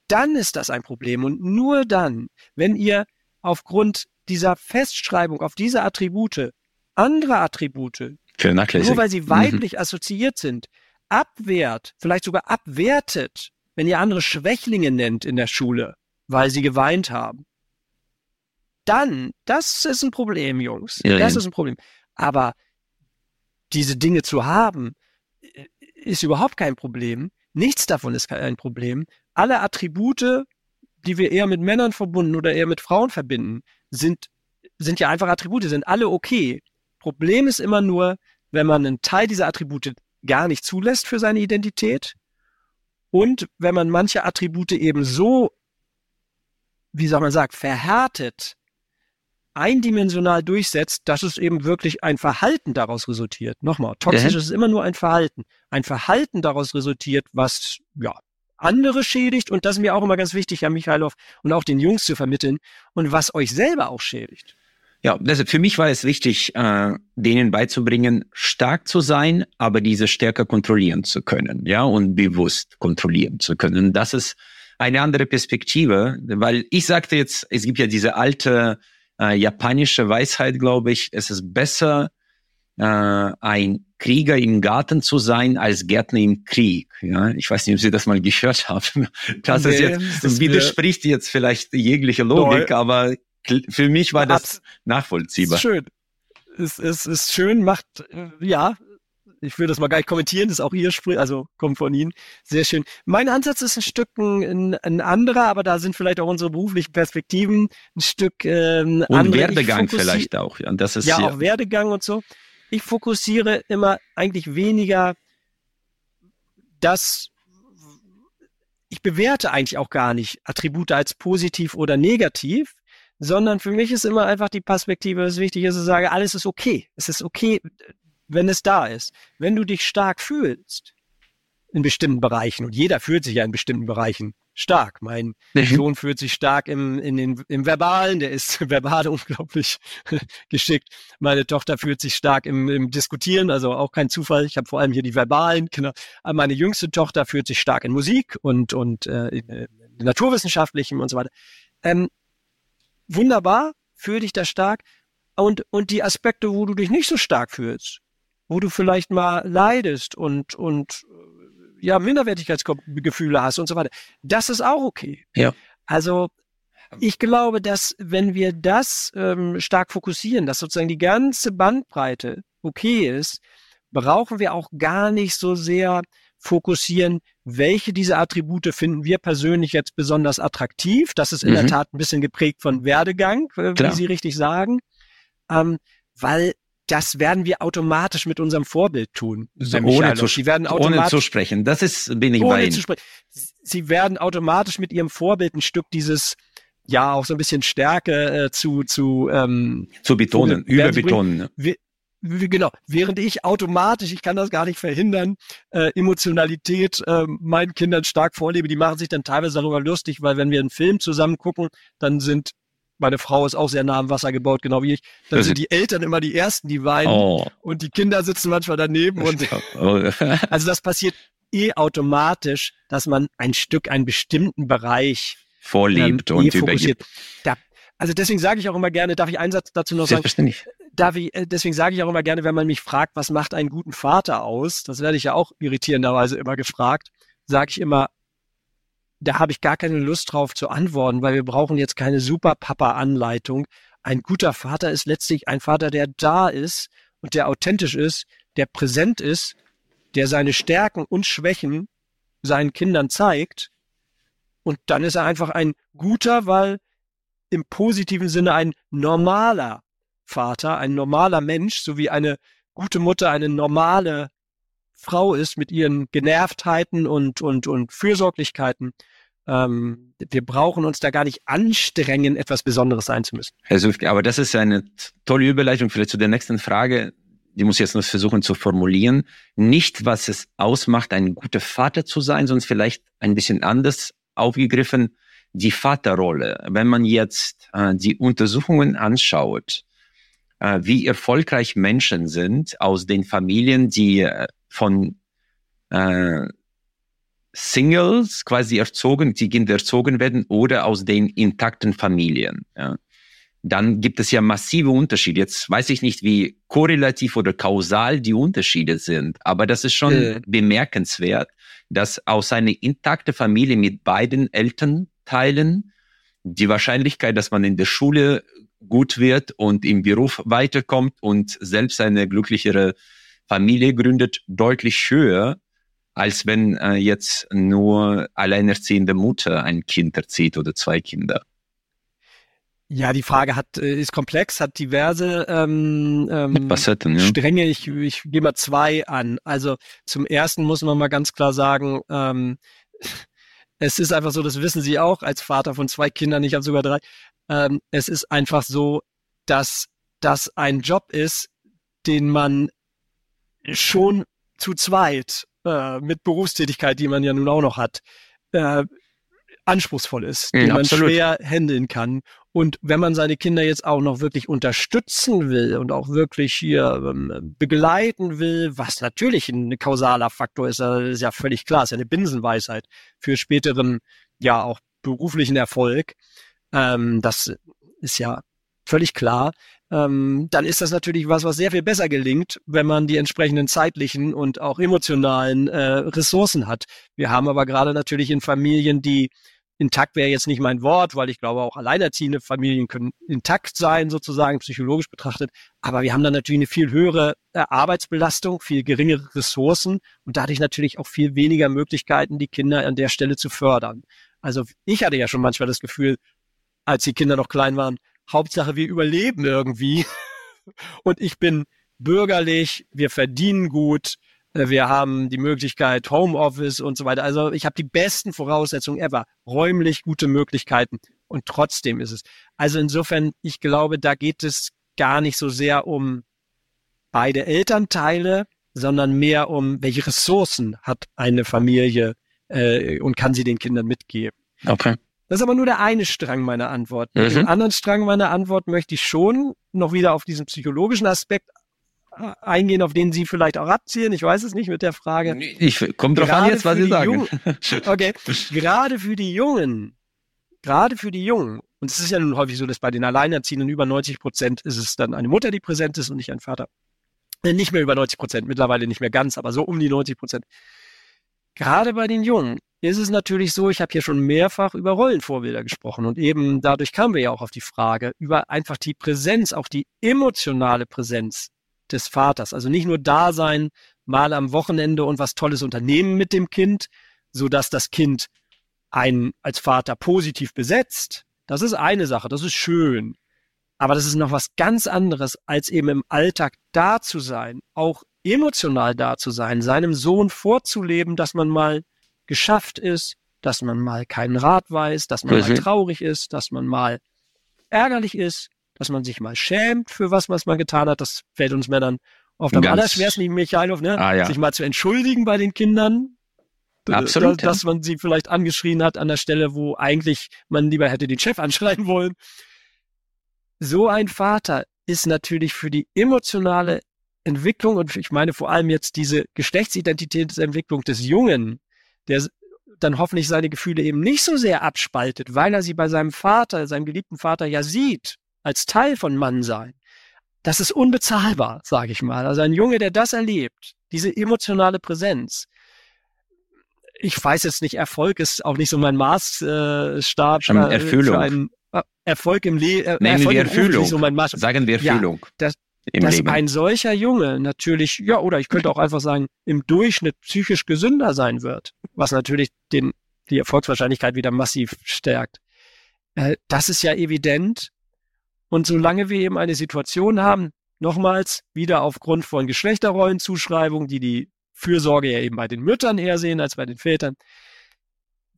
dann ist das ein Problem. Und nur dann, wenn ihr aufgrund dieser Festschreibung auf diese Attribute andere Attribute, nur weil sie mhm. weiblich mhm. assoziiert sind, abwehrt, vielleicht sogar abwertet, wenn ihr andere Schwächlinge nennt in der Schule, weil sie geweint haben, dann, das ist ein Problem, Jungs. Ja, das ja. ist ein Problem. Aber diese Dinge zu haben, äh, ist überhaupt kein Problem. Nichts davon ist kein Problem. Alle Attribute, die wir eher mit Männern verbunden oder eher mit Frauen verbinden, sind, sind ja einfach Attribute, sind alle okay. Problem ist immer nur, wenn man einen Teil dieser Attribute gar nicht zulässt für seine Identität und wenn man manche Attribute eben so, wie soll man sagen, verhärtet, eindimensional durchsetzt, dass es eben wirklich ein Verhalten daraus resultiert. Nochmal, toxisch ja. ist immer nur ein Verhalten. Ein Verhalten daraus resultiert, was, ja, andere schädigt und das ist mir auch immer ganz wichtig, Herr Michailov, und auch den Jungs zu vermitteln und was euch selber auch schädigt. Ja, deshalb für mich war es wichtig, äh, denen beizubringen, stark zu sein, aber diese Stärke kontrollieren zu können, ja, und bewusst kontrollieren zu können. Das ist eine andere Perspektive, weil ich sagte jetzt, es gibt ja diese alte äh, japanische Weisheit, glaube ich, es ist besser, äh, ein Krieger im Garten zu sein als Gärtner im Krieg. Ja, ich weiß nicht, ob Sie das mal gehört haben. Das nee, ist jetzt, das widerspricht jetzt vielleicht jegliche Logik, Neu. aber für mich war das nachvollziehbar. Ist schön. Es ist, ist schön, macht, äh, ja, ich will das mal gar nicht kommentieren, das ist auch Ihr Sprich, also kommt von Ihnen. Sehr schön. Mein Ansatz ist ein Stück ein, ein anderer, aber da sind vielleicht auch unsere beruflichen Perspektiven ein Stück ähm, und andere. Werdegang vielleicht auch. Ja, das ist ja auch Werdegang und so. Ich fokussiere immer eigentlich weniger das, ich bewerte eigentlich auch gar nicht Attribute als positiv oder negativ, sondern für mich ist immer einfach die Perspektive, das Wichtige ist, zu sagen, alles ist okay. Es ist okay, wenn es da ist. Wenn du dich stark fühlst in bestimmten Bereichen, und jeder fühlt sich ja in bestimmten Bereichen stark. Mein mhm. Sohn fühlt sich stark im, in den, im Verbalen, der ist verbal unglaublich geschickt. Meine Tochter fühlt sich stark im, im Diskutieren, also auch kein Zufall. Ich habe vor allem hier die Verbalen, genau. Aber meine jüngste Tochter fühlt sich stark in Musik und, und äh, in, in Naturwissenschaftlichem und so weiter. Ähm, wunderbar, fühl dich da stark. Und, und die Aspekte, wo du dich nicht so stark fühlst, wo du vielleicht mal leidest und, und ja, Minderwertigkeitsgefühle hast und so weiter. Das ist auch okay. Ja. Also ich glaube, dass wenn wir das ähm, stark fokussieren, dass sozusagen die ganze Bandbreite okay ist, brauchen wir auch gar nicht so sehr fokussieren, welche dieser Attribute finden wir persönlich jetzt besonders attraktiv. Das ist in mhm. der Tat ein bisschen geprägt von Werdegang, äh, wie Sie richtig sagen, ähm, weil das werden wir automatisch mit unserem Vorbild tun. So, ohne, zu, Sie werden ohne zu sprechen. Das ist, bin ich ohne bei Ihnen. Zu sprechen. Sie werden automatisch mit Ihrem Vorbild ein Stück dieses, ja, auch so ein bisschen Stärke äh, zu, zu, ähm, zu betonen, überbetonen. Wie, genau, während ich automatisch, ich kann das gar nicht verhindern, äh, Emotionalität äh, meinen Kindern stark vorlebe, die machen sich dann teilweise darüber lustig, weil wenn wir einen Film zusammen gucken, dann sind meine Frau ist auch sehr nah am Wasser gebaut, genau wie ich. Dann sind die Eltern immer die Ersten, die weinen. Oh. Und die Kinder sitzen manchmal daneben. Und also das passiert eh automatisch, dass man ein Stück, einen bestimmten Bereich vorlebt ähm, und eh fokussiert. Da, also deswegen sage ich auch immer gerne, darf ich einen Satz dazu noch sagen? Darf ich, äh, deswegen sage ich auch immer gerne, wenn man mich fragt, was macht einen guten Vater aus, das werde ich ja auch irritierenderweise immer gefragt, sage ich immer, da habe ich gar keine Lust drauf zu antworten, weil wir brauchen jetzt keine Super-Papa-Anleitung. Ein guter Vater ist letztlich ein Vater, der da ist und der authentisch ist, der präsent ist, der seine Stärken und Schwächen seinen Kindern zeigt. Und dann ist er einfach ein guter, weil im positiven Sinne ein normaler Vater, ein normaler Mensch, so wie eine gute Mutter eine normale Frau ist mit ihren Genervtheiten und, und, und Fürsorglichkeiten. Ähm, wir brauchen uns da gar nicht anstrengen, etwas Besonderes sein zu müssen. Herr Sufke, aber das ist eine tolle Überleitung vielleicht zu der nächsten Frage. Die muss ich jetzt noch versuchen zu formulieren. Nicht, was es ausmacht, ein guter Vater zu sein, sondern vielleicht ein bisschen anders aufgegriffen, die Vaterrolle. Wenn man jetzt äh, die Untersuchungen anschaut, äh, wie erfolgreich Menschen sind aus den Familien, die äh, von äh, Singles quasi erzogen, die Kinder erzogen werden oder aus den intakten Familien. Ja. Dann gibt es ja massive Unterschiede. Jetzt weiß ich nicht, wie korrelativ oder kausal die Unterschiede sind, aber das ist schon äh. bemerkenswert, dass aus einer intakten Familie mit beiden Elternteilen die Wahrscheinlichkeit, dass man in der Schule gut wird und im Beruf weiterkommt und selbst eine glücklichere Familie gründet, deutlich höher, als wenn äh, jetzt nur alleinerziehende Mutter ein Kind erzieht oder zwei Kinder. Ja, die Frage hat äh, ist komplex, hat diverse ähm, ähm, Facetten, ja. Stränge. Ich, ich gehe mal zwei an. Also zum ersten muss man mal ganz klar sagen, ähm, es ist einfach so, das wissen Sie auch als Vater von zwei Kindern, ich habe sogar drei. Ähm, es ist einfach so, dass das ein Job ist, den man schon zu zweit äh, mit Berufstätigkeit, die man ja nun auch noch hat, äh, anspruchsvoll ist, mhm, den man absolut. schwer handeln kann. Und wenn man seine Kinder jetzt auch noch wirklich unterstützen will und auch wirklich hier ähm, begleiten will, was natürlich ein kausaler Faktor ist, ist ja völlig klar, ist ja eine Binsenweisheit für späteren, ja auch beruflichen Erfolg. Ähm, das ist ja völlig klar ähm, dann ist das natürlich was, was sehr viel besser gelingt, wenn man die entsprechenden zeitlichen und auch emotionalen äh, Ressourcen hat. Wir haben aber gerade natürlich in Familien, die intakt wäre jetzt nicht mein Wort, weil ich glaube auch alleinerziehende Familien können intakt sein, sozusagen psychologisch betrachtet. Aber wir haben dann natürlich eine viel höhere äh, Arbeitsbelastung, viel geringere Ressourcen und dadurch natürlich auch viel weniger Möglichkeiten, die Kinder an der Stelle zu fördern. Also ich hatte ja schon manchmal das Gefühl, als die Kinder noch klein waren, Hauptsache wir überleben irgendwie. Und ich bin bürgerlich, wir verdienen gut, äh, wir haben die Möglichkeit Homeoffice und so weiter. Also ich habe die besten Voraussetzungen ever, räumlich gute Möglichkeiten und trotzdem ist es. Also insofern, ich glaube, da geht es gar nicht so sehr um beide Elternteile, sondern mehr um welche Ressourcen hat eine Familie äh, und kann sie den Kindern mitgeben. Okay. Das ist aber nur der eine Strang meiner Antwort. Mhm. Den anderen Strang meiner Antwort möchte ich schon noch wieder auf diesen psychologischen Aspekt äh, eingehen, auf den Sie vielleicht auch abzielen. Ich weiß es nicht mit der Frage. Ich kommt drauf an jetzt, was Sie sagen. Jungen- Okay, gerade für die Jungen, gerade für die Jungen, und es ist ja nun häufig so, dass bei den Alleinerziehenden über 90 Prozent ist es dann eine Mutter, die präsent ist und nicht ein Vater. Äh, Nicht mehr über 90 Prozent, mittlerweile nicht mehr ganz, aber so um die 90 Prozent. Gerade bei den Jungen ist es natürlich so, ich habe hier schon mehrfach über Rollenvorbilder gesprochen und eben dadurch kamen wir ja auch auf die Frage über einfach die Präsenz, auch die emotionale Präsenz des Vaters. Also nicht nur da sein, mal am Wochenende und was Tolles unternehmen mit dem Kind, so dass das Kind einen als Vater positiv besetzt. Das ist eine Sache, das ist schön. Aber das ist noch was ganz anderes, als eben im Alltag da zu sein, auch emotional da zu sein, seinem Sohn vorzuleben, dass man mal geschafft ist, dass man mal keinen Rat weiß, dass man mal traurig ist, dass man mal ärgerlich ist, dass man sich mal schämt für was, was man getan hat. Das fällt uns Männern oft am allerschwersten, Michailov, ne? Ah, ja. sich mal zu entschuldigen bei den Kindern. Absolut, da- Dass man sie vielleicht angeschrien hat an der Stelle, wo eigentlich man lieber hätte den Chef anschreien wollen. So ein Vater ist natürlich für die emotionale Entwicklung und ich meine vor allem jetzt diese Geschlechtsidentitätsentwicklung des Jungen, der dann hoffentlich seine Gefühle eben nicht so sehr abspaltet, weil er sie bei seinem Vater, seinem geliebten Vater ja sieht, als Teil von Mannsein. Das ist unbezahlbar, sage ich mal. Also ein Junge, der das erlebt, diese emotionale Präsenz. Ich weiß jetzt nicht, Erfolg ist auch nicht so mein Maßstab. Äh, Stab, Schon äh, Erfüllung. Äh, Erfolg im Leben. Nennen Erfolg wir Erfüllung. so Sagen wir Ja, Erfüllung das- im dass Leben. ein solcher Junge natürlich, ja, oder ich könnte auch einfach sagen, im Durchschnitt psychisch gesünder sein wird, was natürlich den, die Erfolgswahrscheinlichkeit wieder massiv stärkt. Äh, das ist ja evident. Und solange wir eben eine Situation haben, nochmals wieder aufgrund von Geschlechterrollenzuschreibungen, die die Fürsorge ja eben bei den Müttern eher sehen als bei den Vätern,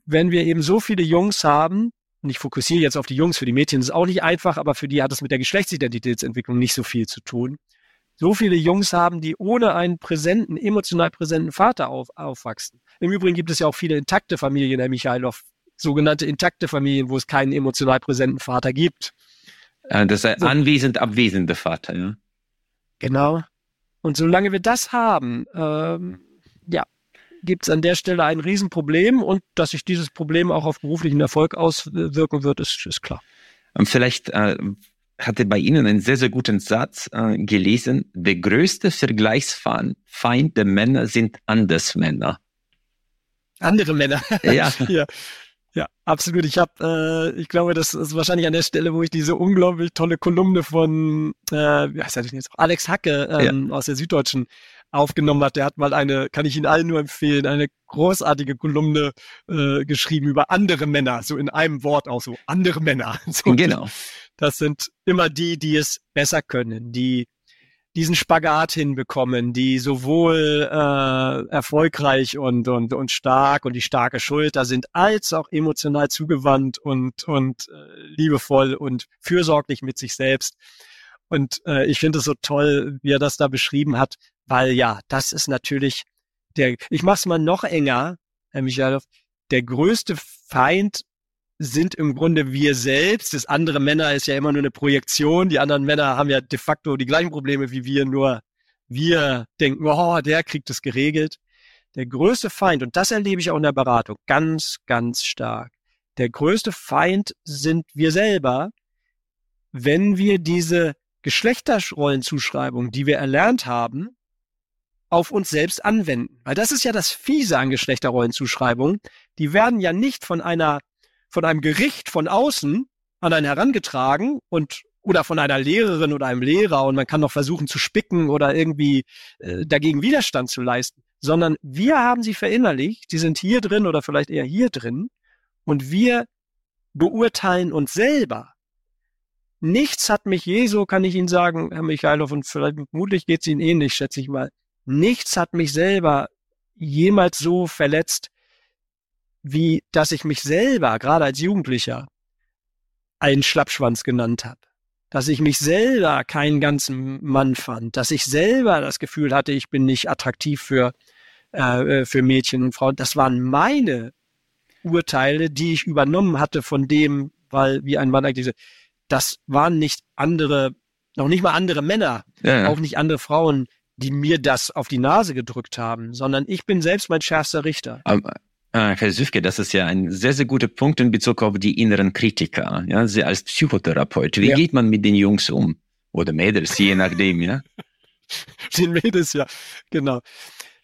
wenn wir eben so viele Jungs haben, und ich fokussiere jetzt auf die Jungs, für die Mädchen ist es auch nicht einfach, aber für die hat es mit der Geschlechtsidentitätsentwicklung nicht so viel zu tun. So viele Jungs haben, die ohne einen präsenten, emotional präsenten Vater auf, aufwachsen. Im Übrigen gibt es ja auch viele intakte Familien, Herr Michailov, sogenannte intakte Familien, wo es keinen emotional präsenten Vater gibt. Äh, Das ist ein So. anwesend abwesender Vater, ja. Genau. Und solange wir das haben, ähm, ja, gibt es an der Stelle ein Riesenproblem und dass sich dieses Problem auch auf beruflichen Erfolg auswirken wird, ist, ist klar. Und vielleicht äh, hatte bei Ihnen einen sehr, sehr guten Satz äh, gelesen. Der größte Vergleichsfeind Feind der Männer sind Andersmänner. Andere Männer. Ja, ja. Ja, absolut. Ich habe, äh, ich glaube, das ist wahrscheinlich an der Stelle, wo ich diese unglaublich tolle Kolumne von, äh, wie heißt er denn jetzt? Alex Hacke ähm, aus der Süddeutschen aufgenommen hat. Der hat mal eine, kann ich Ihnen allen nur empfehlen, eine großartige Kolumne äh, geschrieben über andere Männer, so in einem Wort auch so, andere Männer. So, genau. Das sind immer die, die es besser können, die diesen Spagat hinbekommen, die sowohl äh, erfolgreich und, und, und stark und die starke Schulter sind, als auch emotional zugewandt und, und äh, liebevoll und fürsorglich mit sich selbst. Und äh, ich finde es so toll, wie er das da beschrieben hat, weil ja, das ist natürlich der, ich mach's mal noch enger, Herr Michailov, der größte Feind sind im Grunde wir selbst. Das andere Männer ist ja immer nur eine Projektion. Die anderen Männer haben ja de facto die gleichen Probleme wie wir, nur wir denken, oh, der kriegt es geregelt. Der größte Feind, und das erlebe ich auch in der Beratung ganz, ganz stark. Der größte Feind sind wir selber, wenn wir diese Geschlechterrollenzuschreibung, die wir erlernt haben, auf uns selbst anwenden. Weil das ist ja das Fiese an Geschlechterrollenzuschreibungen. Die werden ja nicht von einer von einem Gericht von außen an einen herangetragen und oder von einer Lehrerin oder einem Lehrer und man kann noch versuchen zu spicken oder irgendwie äh, dagegen Widerstand zu leisten, sondern wir haben sie verinnerlicht, die sind hier drin oder vielleicht eher hier drin und wir beurteilen uns selber. Nichts hat mich je, so kann ich Ihnen sagen, Herr Michailov, und vielleicht vermutlich geht es Ihnen ähnlich, schätze ich mal. Nichts hat mich selber jemals so verletzt, wie dass ich mich selber, gerade als Jugendlicher, einen Schlappschwanz genannt habe. Dass ich mich selber keinen ganzen Mann fand. Dass ich selber das Gefühl hatte, ich bin nicht attraktiv für, äh, für Mädchen und Frauen. Das waren meine Urteile, die ich übernommen hatte von dem, weil wie ein Mann eigentlich, das waren nicht andere, noch nicht mal andere Männer, ja, ja. auch nicht andere Frauen, die mir das auf die Nase gedrückt haben, sondern ich bin selbst mein schärfster Richter. Aber, äh, Herr Süfke, das ist ja ein sehr, sehr guter Punkt in Bezug auf die inneren Kritiker. Ja, Sie als Psychotherapeut, wie ja. geht man mit den Jungs um? Oder Mädels, je nachdem, ja? den Mädels, ja, genau.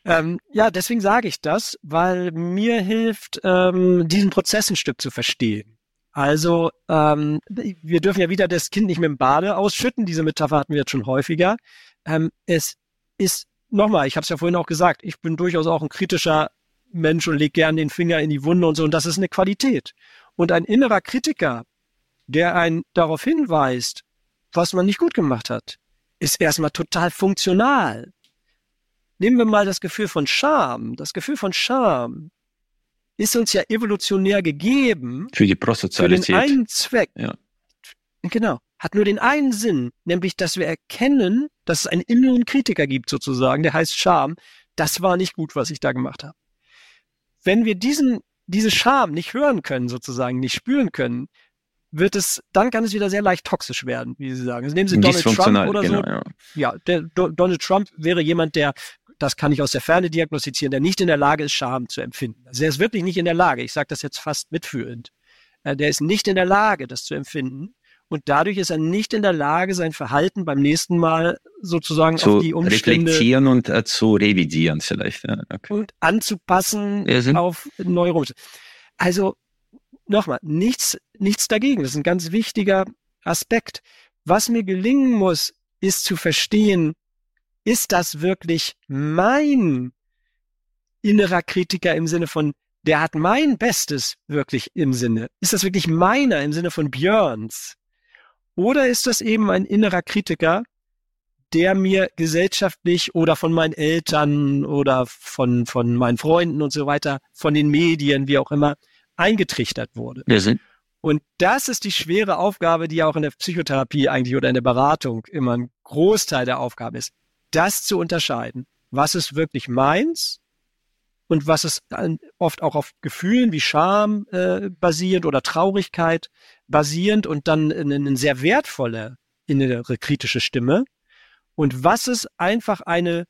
Ähm, ja, deswegen sage ich das, weil mir hilft, ähm, diesen Prozess ein Stück zu verstehen. Also ähm, wir dürfen ja wieder das Kind nicht mit dem Bade ausschütten. Diese Metapher hatten wir jetzt schon häufiger. Ähm, es ist nochmal, ich habe es ja vorhin auch gesagt, ich bin durchaus auch ein kritischer Mensch und lege gern den Finger in die Wunde und so. Und das ist eine Qualität. Und ein innerer Kritiker, der einen darauf hinweist, was man nicht gut gemacht hat, ist erstmal total funktional. Nehmen wir mal das Gefühl von Scham. Das Gefühl von Scham ist uns ja evolutionär gegeben. Für die Prosozialität. Für den einen Zweck. Ja. Genau. Hat nur den einen Sinn, nämlich, dass wir erkennen, dass es einen inneren Kritiker gibt sozusagen, der heißt Scham. Das war nicht gut, was ich da gemacht habe. Wenn wir diesen, diese Scham nicht hören können sozusagen, nicht spüren können, wird es, dann kann es wieder sehr leicht toxisch werden, wie Sie sagen. Also nehmen Sie Donald Trump oder genau, so. Ja, ja der, Do, Donald Trump wäre jemand, der, das kann ich aus der Ferne diagnostizieren, der nicht in der Lage ist, Scham zu empfinden. Also er ist wirklich nicht in der Lage. Ich sage das jetzt fast mitfühlend. Äh, der ist nicht in der Lage, das zu empfinden. Und dadurch ist er nicht in der Lage, sein Verhalten beim nächsten Mal sozusagen zu auf die Umstände reflektieren und äh, zu revidieren vielleicht. Ja, okay. Und anzupassen auf neue Umstände. Also nochmal, nichts, nichts dagegen. Das ist ein ganz wichtiger Aspekt. Was mir gelingen muss, ist zu verstehen, ist das wirklich mein innerer Kritiker im Sinne von, der hat mein Bestes wirklich im Sinne? Ist das wirklich meiner im Sinne von Björns? Oder ist das eben ein innerer Kritiker, der mir gesellschaftlich oder von meinen Eltern oder von, von meinen Freunden und so weiter, von den Medien, wie auch immer, eingetrichtert wurde. Wir sind. Und das ist die schwere Aufgabe, die auch in der Psychotherapie eigentlich oder in der Beratung immer ein Großteil der Aufgabe ist, das zu unterscheiden. Was ist wirklich meins und was ist oft auch auf Gefühlen wie Scham äh, basierend oder Traurigkeit basierend und dann eine, eine sehr wertvolle innere kritische Stimme. Und was ist einfach eine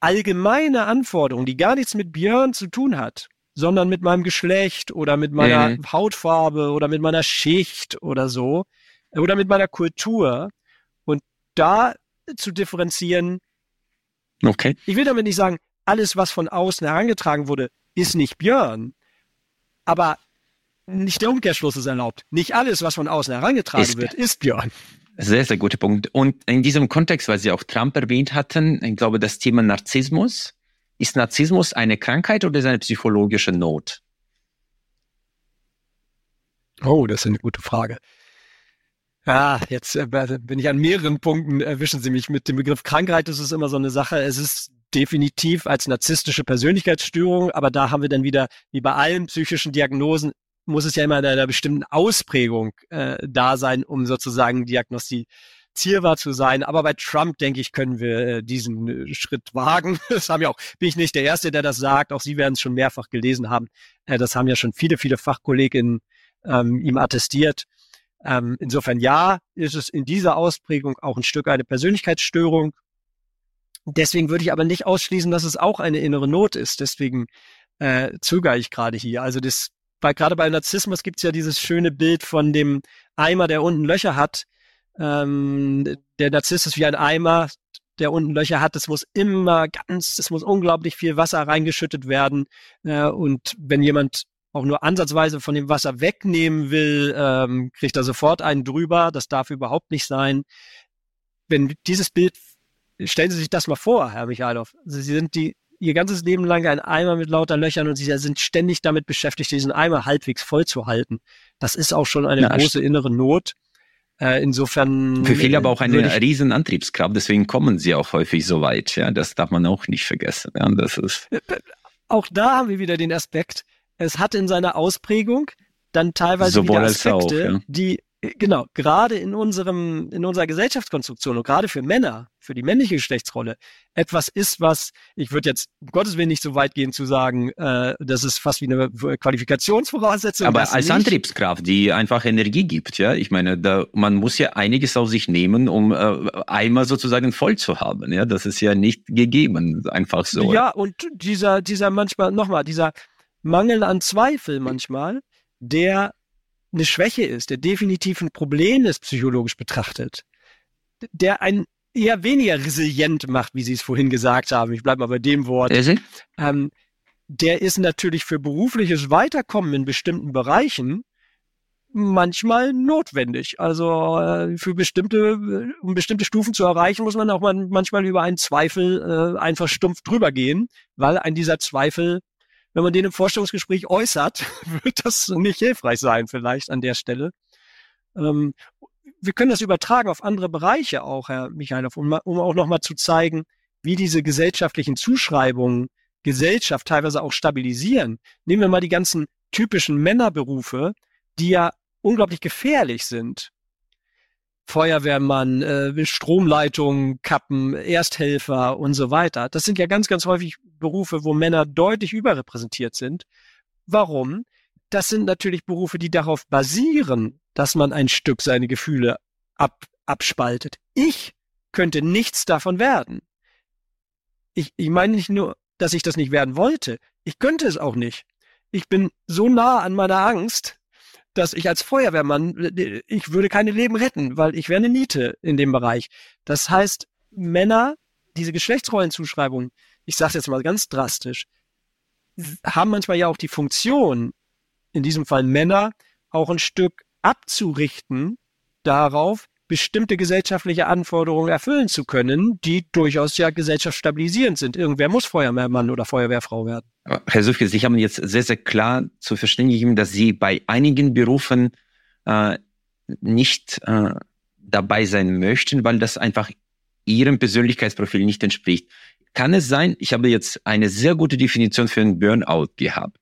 allgemeine Anforderung, die gar nichts mit Björn zu tun hat, sondern mit meinem Geschlecht oder mit meiner mhm. Hautfarbe oder mit meiner Schicht oder so oder mit meiner Kultur und da zu differenzieren. Okay. Ich will damit nicht sagen, alles, was von außen herangetragen wurde, ist nicht Björn. Aber nicht der Umkehrschluss ist erlaubt. Nicht alles, was von außen herangetragen ist, wird, ist Björn. Sehr, sehr guter Punkt. Und in diesem Kontext, weil Sie auch Trump erwähnt hatten, ich glaube, das Thema Narzissmus ist Narzissmus eine Krankheit oder ist eine psychologische Not? Oh, das ist eine gute Frage. Ja, jetzt äh, bin ich an mehreren Punkten, erwischen Sie mich mit dem Begriff Krankheit. Das ist immer so eine Sache. Es ist definitiv als narzisstische Persönlichkeitsstörung, aber da haben wir dann wieder, wie bei allen psychischen Diagnosen, muss es ja immer in einer bestimmten Ausprägung äh, da sein, um sozusagen diagnostiziert zielbar zu sein. Aber bei Trump, denke ich, können wir äh, diesen äh, Schritt wagen. Das haben ja auch, bin ich nicht der Erste, der das sagt. Auch Sie werden es schon mehrfach gelesen haben. Äh, das haben ja schon viele, viele Fachkolleginnen ähm, ihm attestiert. Ähm, insofern ja, ist es in dieser Ausprägung auch ein Stück eine Persönlichkeitsstörung. Deswegen würde ich aber nicht ausschließen, dass es auch eine innere Not ist. Deswegen äh, zögere ich gerade hier. Also das, bei, gerade bei Narzissmus gibt es ja dieses schöne Bild von dem Eimer, der unten Löcher hat ähm, der Narzisst ist wie ein Eimer, der unten Löcher hat. Es muss immer ganz, es muss unglaublich viel Wasser reingeschüttet werden. Äh, und wenn jemand auch nur ansatzweise von dem Wasser wegnehmen will, ähm, kriegt er sofort einen drüber. Das darf überhaupt nicht sein. Wenn dieses Bild, stellen Sie sich das mal vor, Herr Michailov. Sie sind die, Ihr ganzes Leben lang ein Eimer mit lauter Löchern und Sie sind ständig damit beschäftigt, diesen Eimer halbwegs voll zu halten. Das ist auch schon eine Na, große innere Not. Äh, insofern. Für viele aber auch eine ich, riesen Antriebskraft, deswegen kommen sie auch häufig so weit. Ja, das darf man auch nicht vergessen. Ja, das ist. Äh, äh, auch da haben wir wieder den Aspekt. Es hat in seiner Ausprägung dann teilweise Sowohl wieder Aspekte, auch, ja. die genau, gerade in unserem, in unserer Gesellschaftskonstruktion und gerade für Männer, für die männliche Geschlechtsrolle, etwas ist, was, ich würde jetzt um Gottes Willen nicht so weit gehen zu sagen, äh, das ist fast wie eine Qualifikationsvoraussetzung. Aber als nicht. Antriebskraft, die einfach Energie gibt, ja. Ich meine, da, man muss ja einiges auf sich nehmen, um äh, einmal sozusagen voll zu haben, ja. Das ist ja nicht gegeben, einfach so. Ja, und dieser, dieser manchmal, nochmal, dieser Mangel an Zweifel manchmal, der eine Schwäche ist, der definitiv ein Problem ist, psychologisch betrachtet, der ein eher weniger resilient macht, wie Sie es vorhin gesagt haben. Ich bleibe mal bei dem Wort. Ähm, der ist natürlich für berufliches Weiterkommen in bestimmten Bereichen manchmal notwendig. Also äh, für bestimmte, um bestimmte Stufen zu erreichen, muss man auch mal manchmal über einen Zweifel äh, einfach stumpf drüber gehen, weil ein dieser Zweifel wenn man den im Vorstellungsgespräch äußert, wird das nicht hilfreich sein vielleicht an der Stelle. Ähm, wir können das übertragen auf andere Bereiche auch, Herr Michailov, um, um auch nochmal zu zeigen, wie diese gesellschaftlichen Zuschreibungen Gesellschaft teilweise auch stabilisieren. Nehmen wir mal die ganzen typischen Männerberufe, die ja unglaublich gefährlich sind. Feuerwehrmann, äh, Stromleitung, Kappen, Ersthelfer und so weiter. Das sind ja ganz, ganz häufig Berufe, wo Männer deutlich überrepräsentiert sind. Warum? Das sind natürlich Berufe, die darauf basieren, dass man ein Stück seine Gefühle ab, abspaltet. Ich könnte nichts davon werden. Ich, ich meine nicht nur, dass ich das nicht werden wollte. Ich könnte es auch nicht. Ich bin so nah an meiner Angst, dass ich als Feuerwehrmann, äh, ich würde keine Leben retten, weil ich wäre eine Niete in dem Bereich. Das heißt, Männer, diese Geschlechtsrollenzuschreibung, ich sage jetzt mal ganz drastisch, haben manchmal ja auch die Funktion, in diesem Fall Männer, auch ein Stück abzurichten darauf, bestimmte gesellschaftliche Anforderungen erfüllen zu können, die durchaus ja gesellschaftsstabilisierend sind. Irgendwer muss Feuerwehrmann oder Feuerwehrfrau werden. Herr Süfke, Sie haben jetzt sehr, sehr klar zu verstehen gegeben, dass Sie bei einigen Berufen äh, nicht äh, dabei sein möchten, weil das einfach Ihrem Persönlichkeitsprofil nicht entspricht. Kann es sein, ich habe jetzt eine sehr gute Definition für einen Burnout gehabt.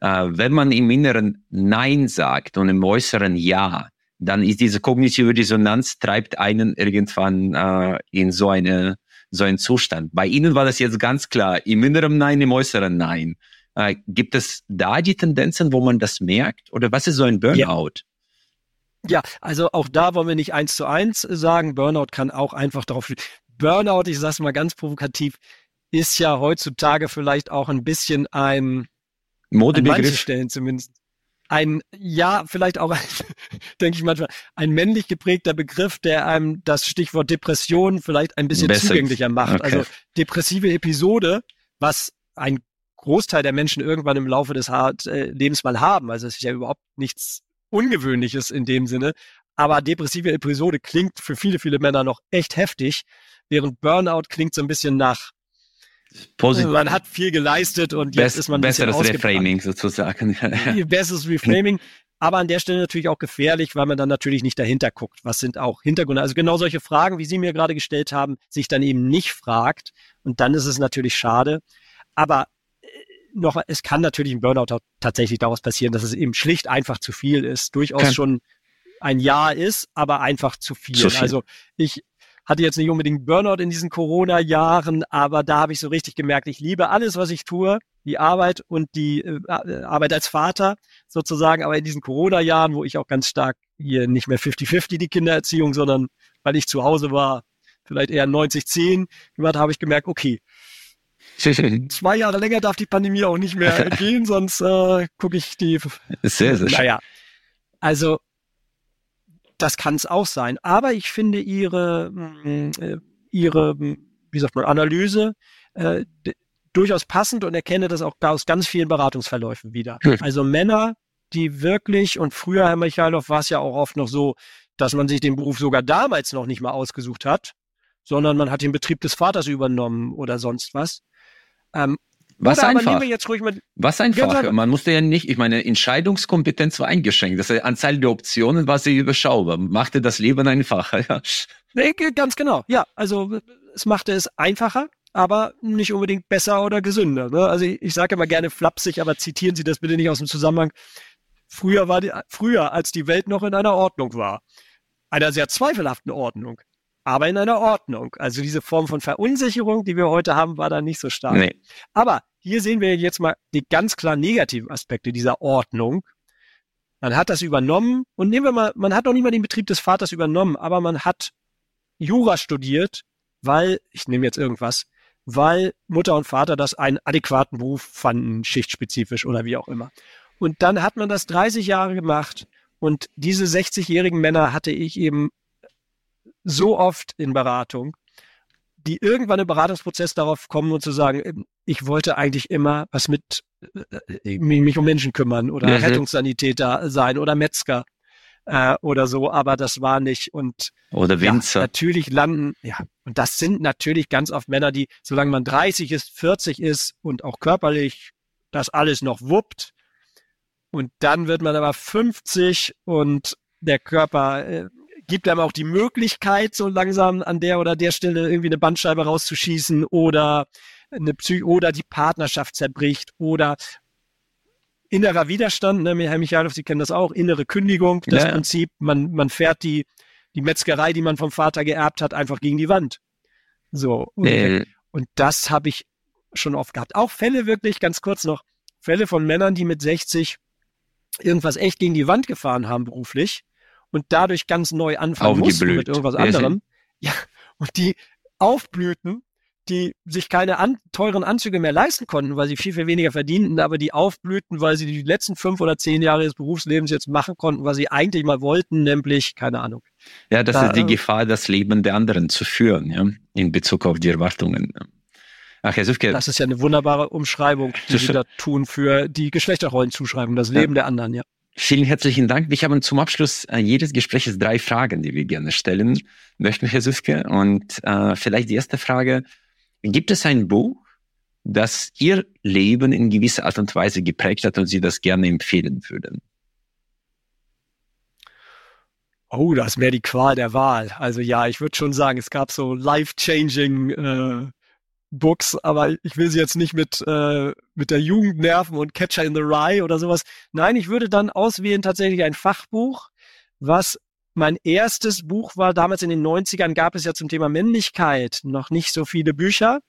Äh, wenn man im Inneren Nein sagt und im Äußeren Ja, dann ist diese kognitive Dissonanz treibt einen irgendwann äh, in so eine so einen Zustand. Bei Ihnen war das jetzt ganz klar, im Inneren Nein, im Äußeren Nein. Äh, gibt es da die Tendenzen, wo man das merkt? Oder was ist so ein Burnout? Ja. ja, also auch da wollen wir nicht eins zu eins sagen. Burnout kann auch einfach darauf. Burnout, ich sage es mal ganz provokativ, ist ja heutzutage vielleicht auch ein bisschen ein Modebegriff. An Stellen zumindest ein, ja, vielleicht auch, denke ich manchmal, ein männlich geprägter Begriff, der einem das Stichwort Depression vielleicht ein bisschen Besser. zugänglicher macht. Okay. Also depressive Episode, was ein Großteil der Menschen irgendwann im Laufe des äh, Lebens mal haben. Also es ist ja überhaupt nichts Ungewöhnliches in dem Sinne. Aber depressive Episode klingt für viele, viele Männer noch echt heftig, während Burnout klingt so ein bisschen nach Positiv. Man hat viel geleistet und jetzt Best, ist man ein besseres Reframing sozusagen. besseres Reframing. Aber an der Stelle natürlich auch gefährlich, weil man dann natürlich nicht dahinter guckt. Was sind auch Hintergründe? Also genau solche Fragen, wie Sie mir gerade gestellt haben, sich dann eben nicht fragt. Und dann ist es natürlich schade. Aber äh, noch, es kann natürlich ein Burnout tatsächlich daraus passieren, dass es eben schlicht einfach zu viel ist. Durchaus kann. schon ein Jahr ist, aber einfach zu viel. zu viel. Also ich, hatte jetzt nicht unbedingt Burnout in diesen Corona-Jahren, aber da habe ich so richtig gemerkt, ich liebe alles, was ich tue, die Arbeit und die äh, äh Arbeit als Vater sozusagen, aber in diesen Corona-Jahren, wo ich auch ganz stark hier nicht mehr 50-50 die Kindererziehung, sondern weil ich zu Hause war, vielleicht eher 90-10 gemacht, habe ich gemerkt, okay, zwei Jahre länger darf die Pandemie auch nicht mehr gehen, sonst äh, gucke ich die. Sehr, sehr naja, also das kann es auch sein. Aber ich finde ihre, mm, äh, ihre, mm, wie sagt man, Analyse äh, durchaus passend und erkenne das auch aus ganz vielen Beratungsverläufen wieder. Hm. Also Männer, die wirklich, und früher, Herr Michailov, war es ja auch oft noch so, dass man sich den Beruf sogar damals noch nicht mal ausgesucht hat, sondern man hat den Betrieb des Vaters übernommen oder sonst was. Ähm, was Oder einfach. Was einfach. Man musste ja nicht, ich meine, Entscheidungskompetenz war eingeschränkt. Das heißt, Anzahl der Optionen war sehr überschaubar. Machte das Leben einfacher, ja. Nee, ganz genau. Ja, also es machte es einfacher, aber nicht unbedingt besser oder gesünder. Ne? Also ich, ich sage immer gerne flapsig, aber zitieren Sie das bitte nicht aus dem Zusammenhang. früher war die, früher, als die Welt noch in einer Ordnung war. Einer sehr zweifelhaften Ordnung, aber in einer Ordnung. Also diese Form von Verunsicherung, die wir heute haben, war da nicht so stark. Nee. Aber hier sehen wir jetzt mal die ganz klar negativen Aspekte dieser Ordnung. Man hat das übernommen und nehmen wir mal, man hat noch nicht mal den Betrieb des Vaters übernommen, aber man hat Jura studiert, weil, ich nehme jetzt irgendwas, weil Mutter und Vater das einen adäquaten Beruf fanden, schichtspezifisch oder wie auch immer. Und dann hat man das 30 Jahre gemacht und diese 60-jährigen Männer hatte ich eben so oft in Beratung, die irgendwann im Beratungsprozess darauf kommen und zu sagen, ähm, ich wollte eigentlich immer was mit äh, mich um Menschen kümmern oder mhm. Rettungssanitäter sein oder Metzger äh, oder so, aber das war nicht und oder Winzer. Ja, natürlich landen, ja, und das sind natürlich ganz oft Männer, die, solange man 30 ist, 40 ist und auch körperlich das alles noch wuppt, und dann wird man aber 50 und der Körper äh, gibt einem auch die Möglichkeit, so langsam an der oder der Stelle irgendwie eine Bandscheibe rauszuschießen oder eine Psy oder die Partnerschaft zerbricht oder innerer Widerstand, ne, Herr Michalov, Sie kennen das auch, innere Kündigung, das ja. Prinzip, man, man fährt die, die Metzgerei, die man vom Vater geerbt hat, einfach gegen die Wand. So. Und, äh. und das habe ich schon oft gehabt. Auch Fälle wirklich, ganz kurz noch, Fälle von Männern, die mit 60 irgendwas echt gegen die Wand gefahren haben beruflich und dadurch ganz neu anfangen mussten mit irgendwas anderem. Ja, und die aufblühten, die sich keine an, teuren Anzüge mehr leisten konnten, weil sie viel, viel weniger verdienten, aber die aufblühten, weil sie die letzten fünf oder zehn Jahre des Berufslebens jetzt machen konnten, was sie eigentlich mal wollten, nämlich, keine Ahnung. Ja, das da, ist die Gefahr, das Leben der anderen zu führen, ja, in Bezug auf die Erwartungen. Ach, Herr Süfke. Das ist ja eine wunderbare Umschreibung, die Sie da tun für die Geschlechterrollenzuschreibung, das Leben ja. der anderen, ja. Vielen herzlichen Dank. Wir haben zum Abschluss äh, jedes Gesprächs drei Fragen, die wir gerne stellen möchten, Herr Süfke. Und äh, vielleicht die erste Frage. Gibt es ein Buch, das Ihr Leben in gewisser Art und Weise geprägt hat und Sie das gerne empfehlen würden? Oh, das wäre die Qual der Wahl. Also ja, ich würde schon sagen, es gab so life-changing äh, Books, aber ich will sie jetzt nicht mit, äh, mit der Jugend nerven und Catcher in the Rye oder sowas. Nein, ich würde dann auswählen tatsächlich ein Fachbuch, was mein erstes Buch war. Damals in den 90ern gab es ja zum Thema Männlichkeit noch nicht so viele Bücher.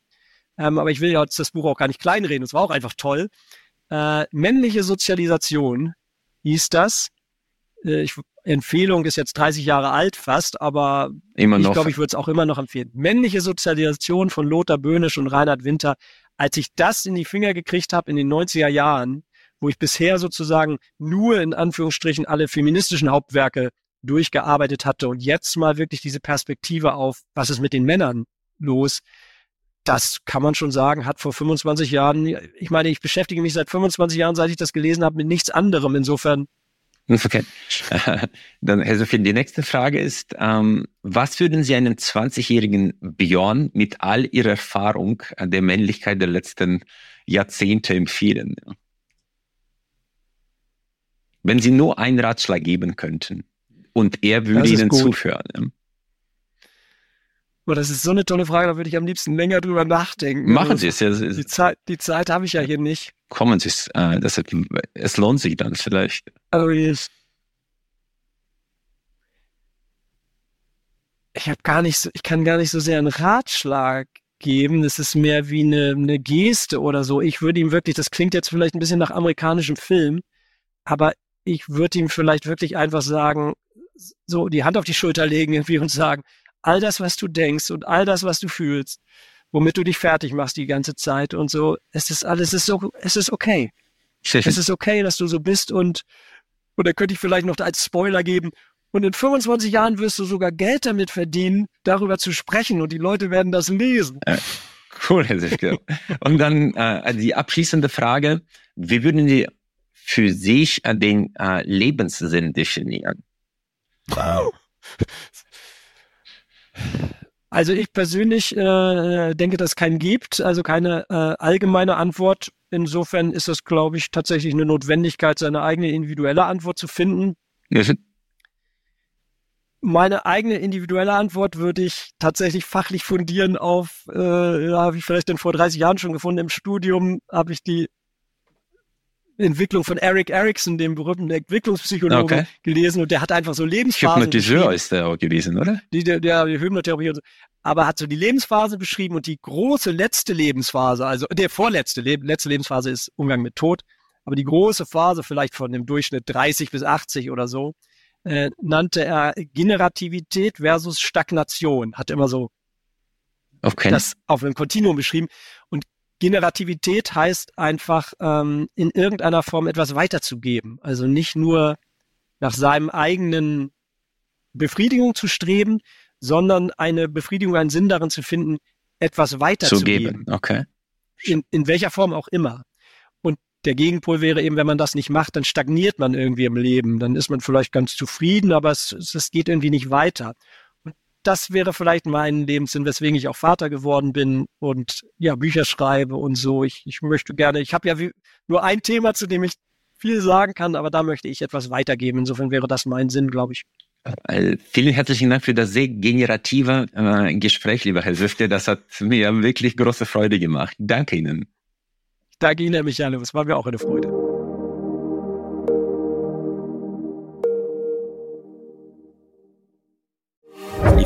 Ähm, aber ich will ja das Buch auch gar nicht kleinreden. Es war auch einfach toll. Äh, Männliche Sozialisation hieß das. Äh, ich Empfehlung ist jetzt 30 Jahre alt fast, aber immer ich glaube, ich würde es auch immer noch empfehlen. Männliche Sozialisation von Lothar Böhnisch und Reinhard Winter. Als ich das in die Finger gekriegt habe in den 90er Jahren, wo ich bisher sozusagen nur in Anführungsstrichen alle feministischen Hauptwerke durchgearbeitet hatte und jetzt mal wirklich diese Perspektive auf, was ist mit den Männern los, das kann man schon sagen, hat vor 25 Jahren, ich meine, ich beschäftige mich seit 25 Jahren, seit ich das gelesen habe, mit nichts anderem. Insofern Okay. Dann, Herr Sophie, die nächste Frage ist, ähm, was würden Sie einem 20-jährigen Björn mit all Ihrer Erfahrung der Männlichkeit der letzten Jahrzehnte empfehlen? Wenn Sie nur einen Ratschlag geben könnten und er würde Ihnen gut. zuhören. Ja? Oh, das ist so eine tolle Frage, da würde ich am liebsten länger drüber nachdenken. Machen Sie es ja. Die Zeit, die Zeit habe ich ja hier nicht. Kommen Sie es, äh, das, es lohnt sich dann vielleicht. Also ich, ich habe gar nicht so, ich kann gar nicht so sehr einen Ratschlag geben. Das ist mehr wie eine, eine Geste oder so. Ich würde ihm wirklich, das klingt jetzt vielleicht ein bisschen nach amerikanischem Film, aber ich würde ihm vielleicht wirklich einfach sagen, so die Hand auf die Schulter legen irgendwie und sagen, all das, was du denkst und all das, was du fühlst, womit du dich fertig machst die ganze Zeit und so, es ist alles, es ist so, es ist okay. Es ist okay, dass du so bist und, und da könnte ich vielleicht noch als Spoiler geben. Und in 25 Jahren wirst du sogar Geld damit verdienen, darüber zu sprechen und die Leute werden das lesen. Äh, cool, Herr Sifke. und dann äh, die abschließende Frage. Wie würden Sie für sich äh, den äh, Lebenssinn definieren? Wow. Also ich persönlich äh, denke, dass es keinen gibt, also keine äh, allgemeine Antwort. Insofern ist es, glaube ich, tatsächlich eine Notwendigkeit, seine eigene individuelle Antwort zu finden. Ja. Meine eigene individuelle Antwort würde ich tatsächlich fachlich fundieren auf, äh, ja, habe ich vielleicht denn vor 30 Jahren schon gefunden, im Studium habe ich die Entwicklung von Eric Erickson, dem berühmten Entwicklungspsychologen, okay. gelesen und der hat einfach so Lebensphasen. Hypnotiseur ist der auch gewesen, oder? Die, der, der Hypnotherapie und so. Aber hat so die Lebensphase beschrieben und die große letzte Lebensphase, also der vorletzte, letzte Lebensphase ist Umgang mit Tod, aber die große Phase vielleicht von dem Durchschnitt 30 bis 80 oder so, äh, nannte er Generativität versus Stagnation. Hat immer so okay. das auf einem Kontinuum beschrieben. Und Generativität heißt einfach, ähm, in irgendeiner Form etwas weiterzugeben. Also nicht nur nach seinem eigenen Befriedigung zu streben, sondern eine Befriedigung, einen Sinn darin zu finden, etwas weiterzugeben. Okay. In, in welcher Form auch immer. Und der Gegenpol wäre eben, wenn man das nicht macht, dann stagniert man irgendwie im Leben. Dann ist man vielleicht ganz zufrieden, aber es, es geht irgendwie nicht weiter das wäre vielleicht mein Lebenssinn, weswegen ich auch Vater geworden bin und ja, Bücher schreibe und so. Ich, ich möchte gerne, ich habe ja nur ein Thema, zu dem ich viel sagen kann, aber da möchte ich etwas weitergeben. Insofern wäre das mein Sinn, glaube ich. Äh, vielen herzlichen Dank für das sehr generative äh, Gespräch, lieber Herr Süfte. Das hat mir wirklich große Freude gemacht. Danke Ihnen. Ich danke Ihnen, Herr Michael. Es war mir auch eine Freude.